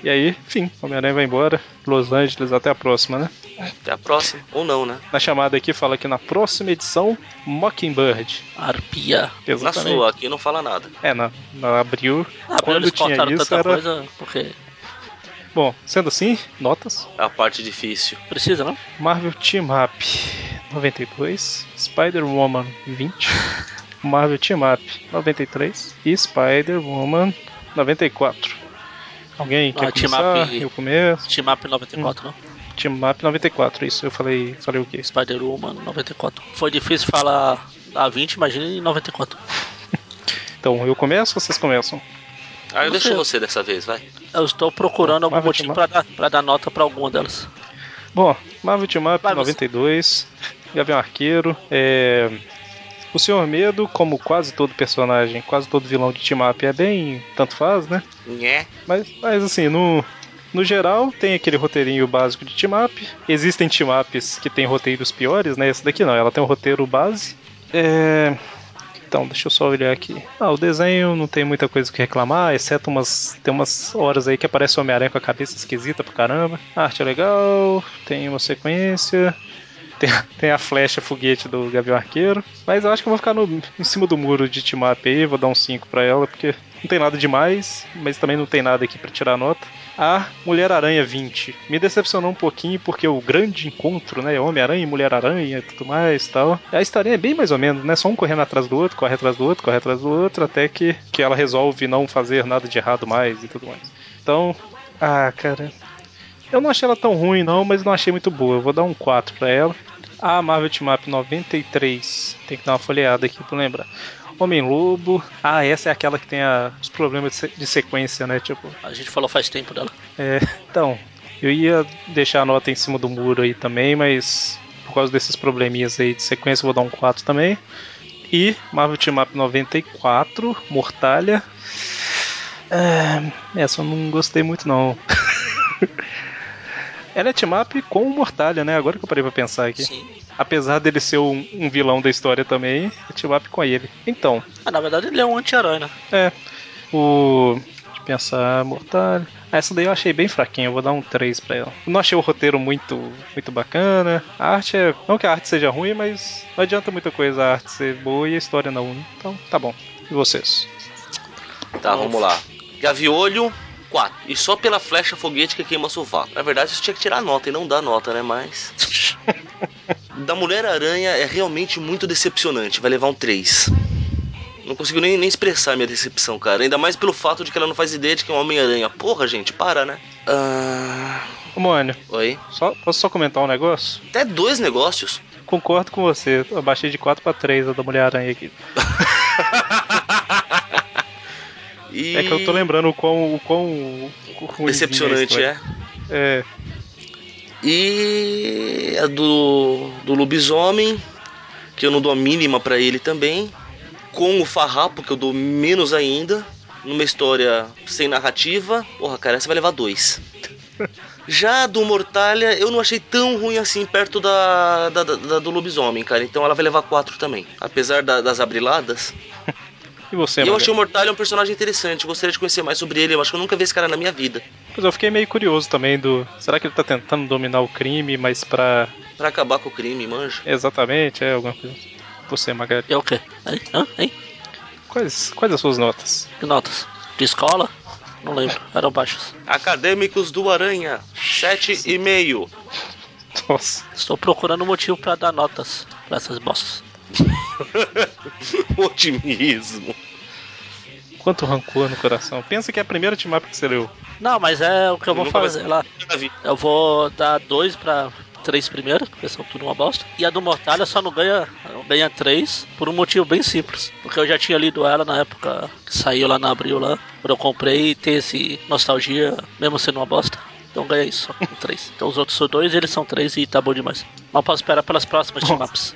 [SPEAKER 2] E aí, enfim, Homem-Aranha vai embora. Los Angeles, até a próxima, né?
[SPEAKER 4] Até a próxima. Ou não, né?
[SPEAKER 2] Na chamada aqui fala que na próxima edição, Mockingbird.
[SPEAKER 3] Arpia.
[SPEAKER 4] Na sua, aqui não fala nada.
[SPEAKER 2] É, na, na abril.
[SPEAKER 3] Ah,
[SPEAKER 2] quando
[SPEAKER 3] eles
[SPEAKER 2] tinha
[SPEAKER 3] cortaram
[SPEAKER 2] isso,
[SPEAKER 3] tanta
[SPEAKER 2] era.
[SPEAKER 3] coisa, porque
[SPEAKER 2] Bom, sendo assim, notas.
[SPEAKER 4] É a parte difícil.
[SPEAKER 3] precisa, não?
[SPEAKER 2] Marvel Team Up 92, Spider-Woman 20, Marvel Team Up 93 e Spider-Woman 94. Alguém quer
[SPEAKER 3] Ah, Team
[SPEAKER 2] começar?
[SPEAKER 3] Up-
[SPEAKER 2] Eu começo.
[SPEAKER 3] Team Up 94, não?
[SPEAKER 2] Team Up 94, isso. Eu falei, falei o quê?
[SPEAKER 3] Spider-Woman 94. Foi difícil falar a 20, imagina em 94. <laughs>
[SPEAKER 2] Então, eu começo ou vocês começam?
[SPEAKER 4] Ah, eu deixo você dessa vez, vai.
[SPEAKER 3] Eu estou procurando algum
[SPEAKER 2] Marvel
[SPEAKER 3] motivo
[SPEAKER 2] Team
[SPEAKER 3] pra dar, pra dar nota pra alguma delas.
[SPEAKER 2] Bom, Marvel Team Up
[SPEAKER 3] Vai, você.
[SPEAKER 2] 92, Gavião Arqueiro, é... O Senhor Medo, como quase todo personagem, quase todo vilão de Team Up, é bem tanto faz, né?
[SPEAKER 4] Nhé.
[SPEAKER 2] Mas, mas assim, no, no geral, tem aquele roteirinho básico de team up. Existem team ups que tem roteiros piores, né? Essa daqui não, ela tem um roteiro base. É... Então, deixa eu só olhar aqui. Ah, o desenho não tem muita coisa que reclamar, exceto umas. Tem umas horas aí que aparece o Homem-Aranha com a cabeça esquisita pra caramba. A arte é legal, tem uma sequência. Tem, tem a flecha foguete do Gavião Arqueiro. Mas eu acho que eu vou ficar no, em cima do muro de team up aí, vou dar um 5 pra ela, porque não tem nada demais, mas também não tem nada aqui pra tirar nota. A Mulher-Aranha 20 me decepcionou um pouquinho porque o grande encontro, né? Homem-Aranha e Mulher-Aranha e tudo mais tal. A historinha é bem mais ou menos, né? Só um correndo atrás do outro, corre atrás do outro, corre atrás do outro, até que, que ela resolve não fazer nada de errado mais e tudo mais. Então, ah, cara. Eu não achei ela tão ruim, não, mas não achei muito boa. Eu vou dar um 4 pra ela. A Marvel Team Up 93. Tem que dar uma folheada aqui pra lembrar. Homem-Lobo. Ah, essa é aquela que tem a- os problemas de, se- de sequência, né? Tipo,
[SPEAKER 3] A gente falou faz tempo dela.
[SPEAKER 2] é, então, eu ia deixar a nota em cima do muro aí também, mas por causa desses probleminhas aí de sequência eu vou dar um 4 também. E Marvel Team Up 94, Mortalha. É, essa eu não gostei muito não. <laughs> Ela é team up com o Mortalha, né? Agora que eu parei pra pensar aqui.
[SPEAKER 3] Sim.
[SPEAKER 2] Apesar dele ser um, um vilão da história também, é com ele. Então,
[SPEAKER 3] Ah, na verdade ele é um anti-herói, né?
[SPEAKER 2] é. O. Deixa eu pensar, Mortalha. Ah, essa daí eu achei bem fraquinha, eu vou dar um 3 pra ela. Não achei o roteiro muito, muito bacana. A arte é. Não que a arte seja ruim, mas não adianta muita coisa a arte ser boa e a história não. Então, tá bom. E vocês?
[SPEAKER 4] Tá, vamos lá. Gaviolho, 4. E só pela flecha foguete que queima sovaco. Na verdade, isso tinha que tirar nota e não dá nota, né? Mas. <laughs> da Mulher-Aranha é realmente muito decepcionante. Vai levar um 3. Não consigo nem, nem expressar minha decepção, cara. Ainda mais pelo fato de que ela não faz ideia de que é um Homem-Aranha. Porra, gente, para, né? Ah.
[SPEAKER 2] Ô, Mônio,
[SPEAKER 4] Oi.
[SPEAKER 2] só, posso só comentar um negócio?
[SPEAKER 4] Até dois negócios.
[SPEAKER 2] Concordo com você, eu baixei de 4 pra 3 a da Mulher-Aranha aqui. <laughs>
[SPEAKER 4] E...
[SPEAKER 2] É que eu tô lembrando o quão. O quão
[SPEAKER 4] Decepcionante, é.
[SPEAKER 2] É.
[SPEAKER 4] E a do, do lobisomem, que eu não dou a mínima pra ele também. Com o farrapo, que eu dou menos ainda. Numa história sem narrativa. Porra, cara, você vai levar dois. <laughs> Já a do Mortalha, eu não achei tão ruim assim perto da, da, da- da do lobisomem, cara. Então ela vai levar quatro também. Apesar da- das abriladas. <laughs>
[SPEAKER 2] E você,
[SPEAKER 4] E eu
[SPEAKER 2] Magal?
[SPEAKER 4] achei o Mortalha um personagem interessante. Gostaria de conhecer mais sobre ele. Eu acho que eu nunca vi esse cara na minha vida.
[SPEAKER 2] Pois eu fiquei meio curioso também do. Será que ele tá tentando dominar o crime, mas pra.
[SPEAKER 4] Pra acabar com o crime, manja.
[SPEAKER 2] Exatamente, é alguma coisa. Você, Magali.
[SPEAKER 3] É o quê? Hein? Hã? Hein?
[SPEAKER 2] Quais, quais as suas notas?
[SPEAKER 3] Que notas? De escola? Não lembro, eram baixas.
[SPEAKER 4] Acadêmicos do Aranha, sete e meio.
[SPEAKER 2] Nossa.
[SPEAKER 3] Estou procurando motivo pra dar notas pra essas bostas. <laughs>
[SPEAKER 4] Otimismo.
[SPEAKER 2] Quanto rancor no coração. Pensa que é a primeira team up que você leu.
[SPEAKER 3] Não, mas é o que eu vou
[SPEAKER 4] Nunca vai
[SPEAKER 3] fazer lá. Eu vou dar dois pra três primeiras, porque são tudo uma bosta. E a do Mortalha só não ganha, ganha três por um motivo bem simples. Porque eu já tinha lido ela na época que saiu lá na abril lá. Quando eu comprei e tem esse nostalgia, mesmo sendo uma bosta. Então ganha isso, só com três. Então os outros são dois, eles são três e tá bom demais. Mas posso esperar pelas próximas team ups.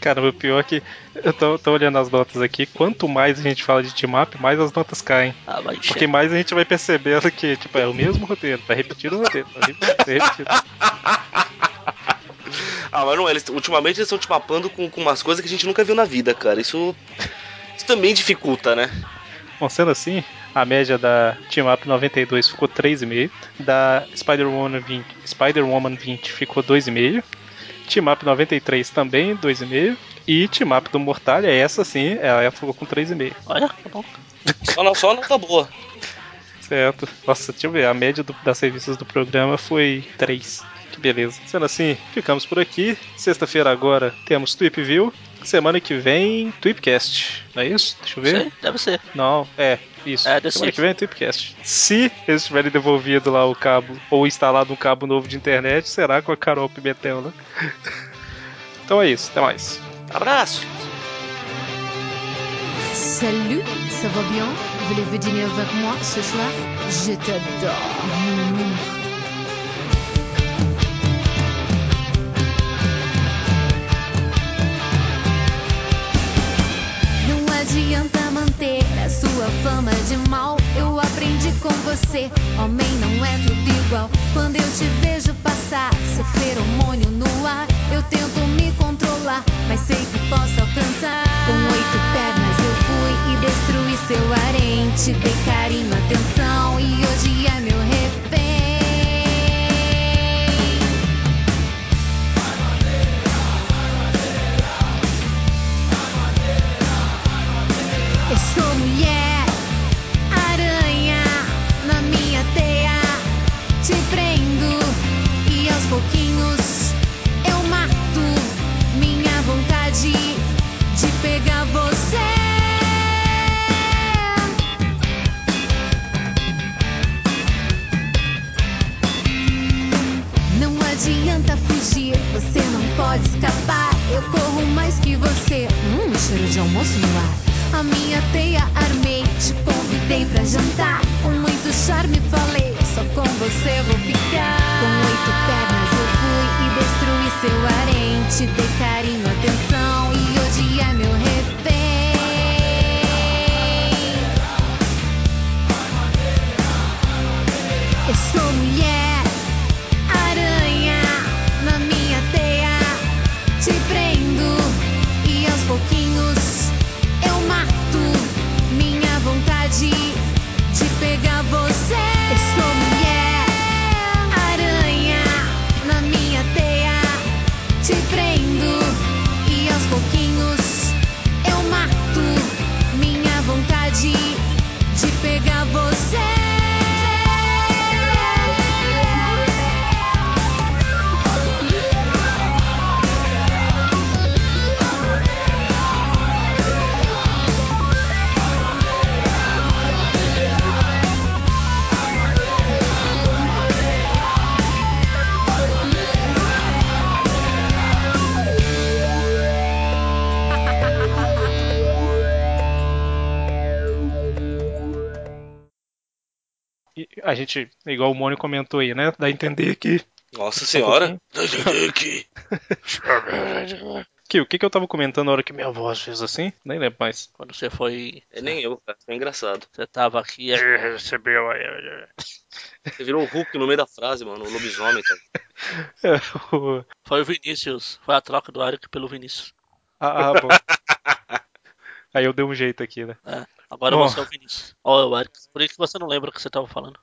[SPEAKER 2] Cara, o pior é que eu tô, tô olhando as notas aqui. Quanto mais a gente fala de team up, mais as notas caem.
[SPEAKER 3] Ah, vai
[SPEAKER 2] Porque mais a gente vai percebendo que, tipo, é o mesmo roteiro, tá repetindo o roteiro, tá repetindo, tá. <laughs>
[SPEAKER 4] Ah, mas não é. Eles, ultimamente eles estão te mapando com, com umas coisas que a gente nunca viu na vida, cara. Isso, isso também dificulta, né?
[SPEAKER 2] Bom, sendo assim, A média da Team Up 92 ficou 3,5. Da Spider-Woman 20, Spider-Woman 20 ficou 2,5. Team Up 93 também 2,5. E Team Up do Mortalha, essa sim, ela ficou com 3,5.
[SPEAKER 3] Olha, tá bom.
[SPEAKER 4] Só não, só nota boa.
[SPEAKER 2] Certo. Nossa, deixa eu ver. A média do- das revistas do programa foi 3. Que beleza. Sendo assim, ficamos por aqui. Sexta-feira agora temos Tweep View. Semana que vem, Tweepcast. Não é isso? Deixa eu ver.
[SPEAKER 3] Sei, deve ser.
[SPEAKER 2] Não, é, isso.
[SPEAKER 3] É.
[SPEAKER 2] Semana que vem é Tweepcast. Se eles tiverem devolvido lá o cabo ou instalado um cabo novo de internet, será com a Carol Pimentel, né? <laughs> então é isso, até mais.
[SPEAKER 4] Abraço!
[SPEAKER 1] Salut, ça va bien Voulez-vous dîner avec moi ce soir Je t'adore. Adianta manter a sua fama de mal. Eu aprendi com você, homem não é tudo igual. Quando eu te vejo passar, seu feromônio no ar, eu tento me controlar, mas sei que posso alcançar. Com oito pernas eu fui e destruí seu harém. Te dei carinho, atenção e hoje é meu pode escapar. Eu corro mais que você. Hum, cheiro de almoço no ar. A minha teia armei, te convidei pra jantar. Com muito charme falei, só com você vou ficar. Com oito pernas eu fui e destruí seu harém. Te dei carinho, atenção
[SPEAKER 2] a gente, igual o Mônio comentou aí, né? Dá a entender que.
[SPEAKER 4] Nossa senhora! Que- <laughs>
[SPEAKER 2] que o que, que eu tava comentando na hora que minha voz fez assim? Nem lembro mais.
[SPEAKER 3] Quando você foi.
[SPEAKER 4] É nem eu, cara. Foi engraçado.
[SPEAKER 3] Você tava aqui. é, recebeu aí.
[SPEAKER 4] Você virou o Hulk no meio da frase, mano. O lobisomem, cara.
[SPEAKER 2] É, o-
[SPEAKER 3] Foi o Vinícius. Foi a troca do Eric pelo Vinícius.
[SPEAKER 2] ah, ah, bom. <laughs> Aí eu dei um jeito aqui, né?
[SPEAKER 3] É. Agora
[SPEAKER 2] Bom.
[SPEAKER 3] você é o Vinícius. Ó, o Eric. Por isso que você não lembra o que você tava falando.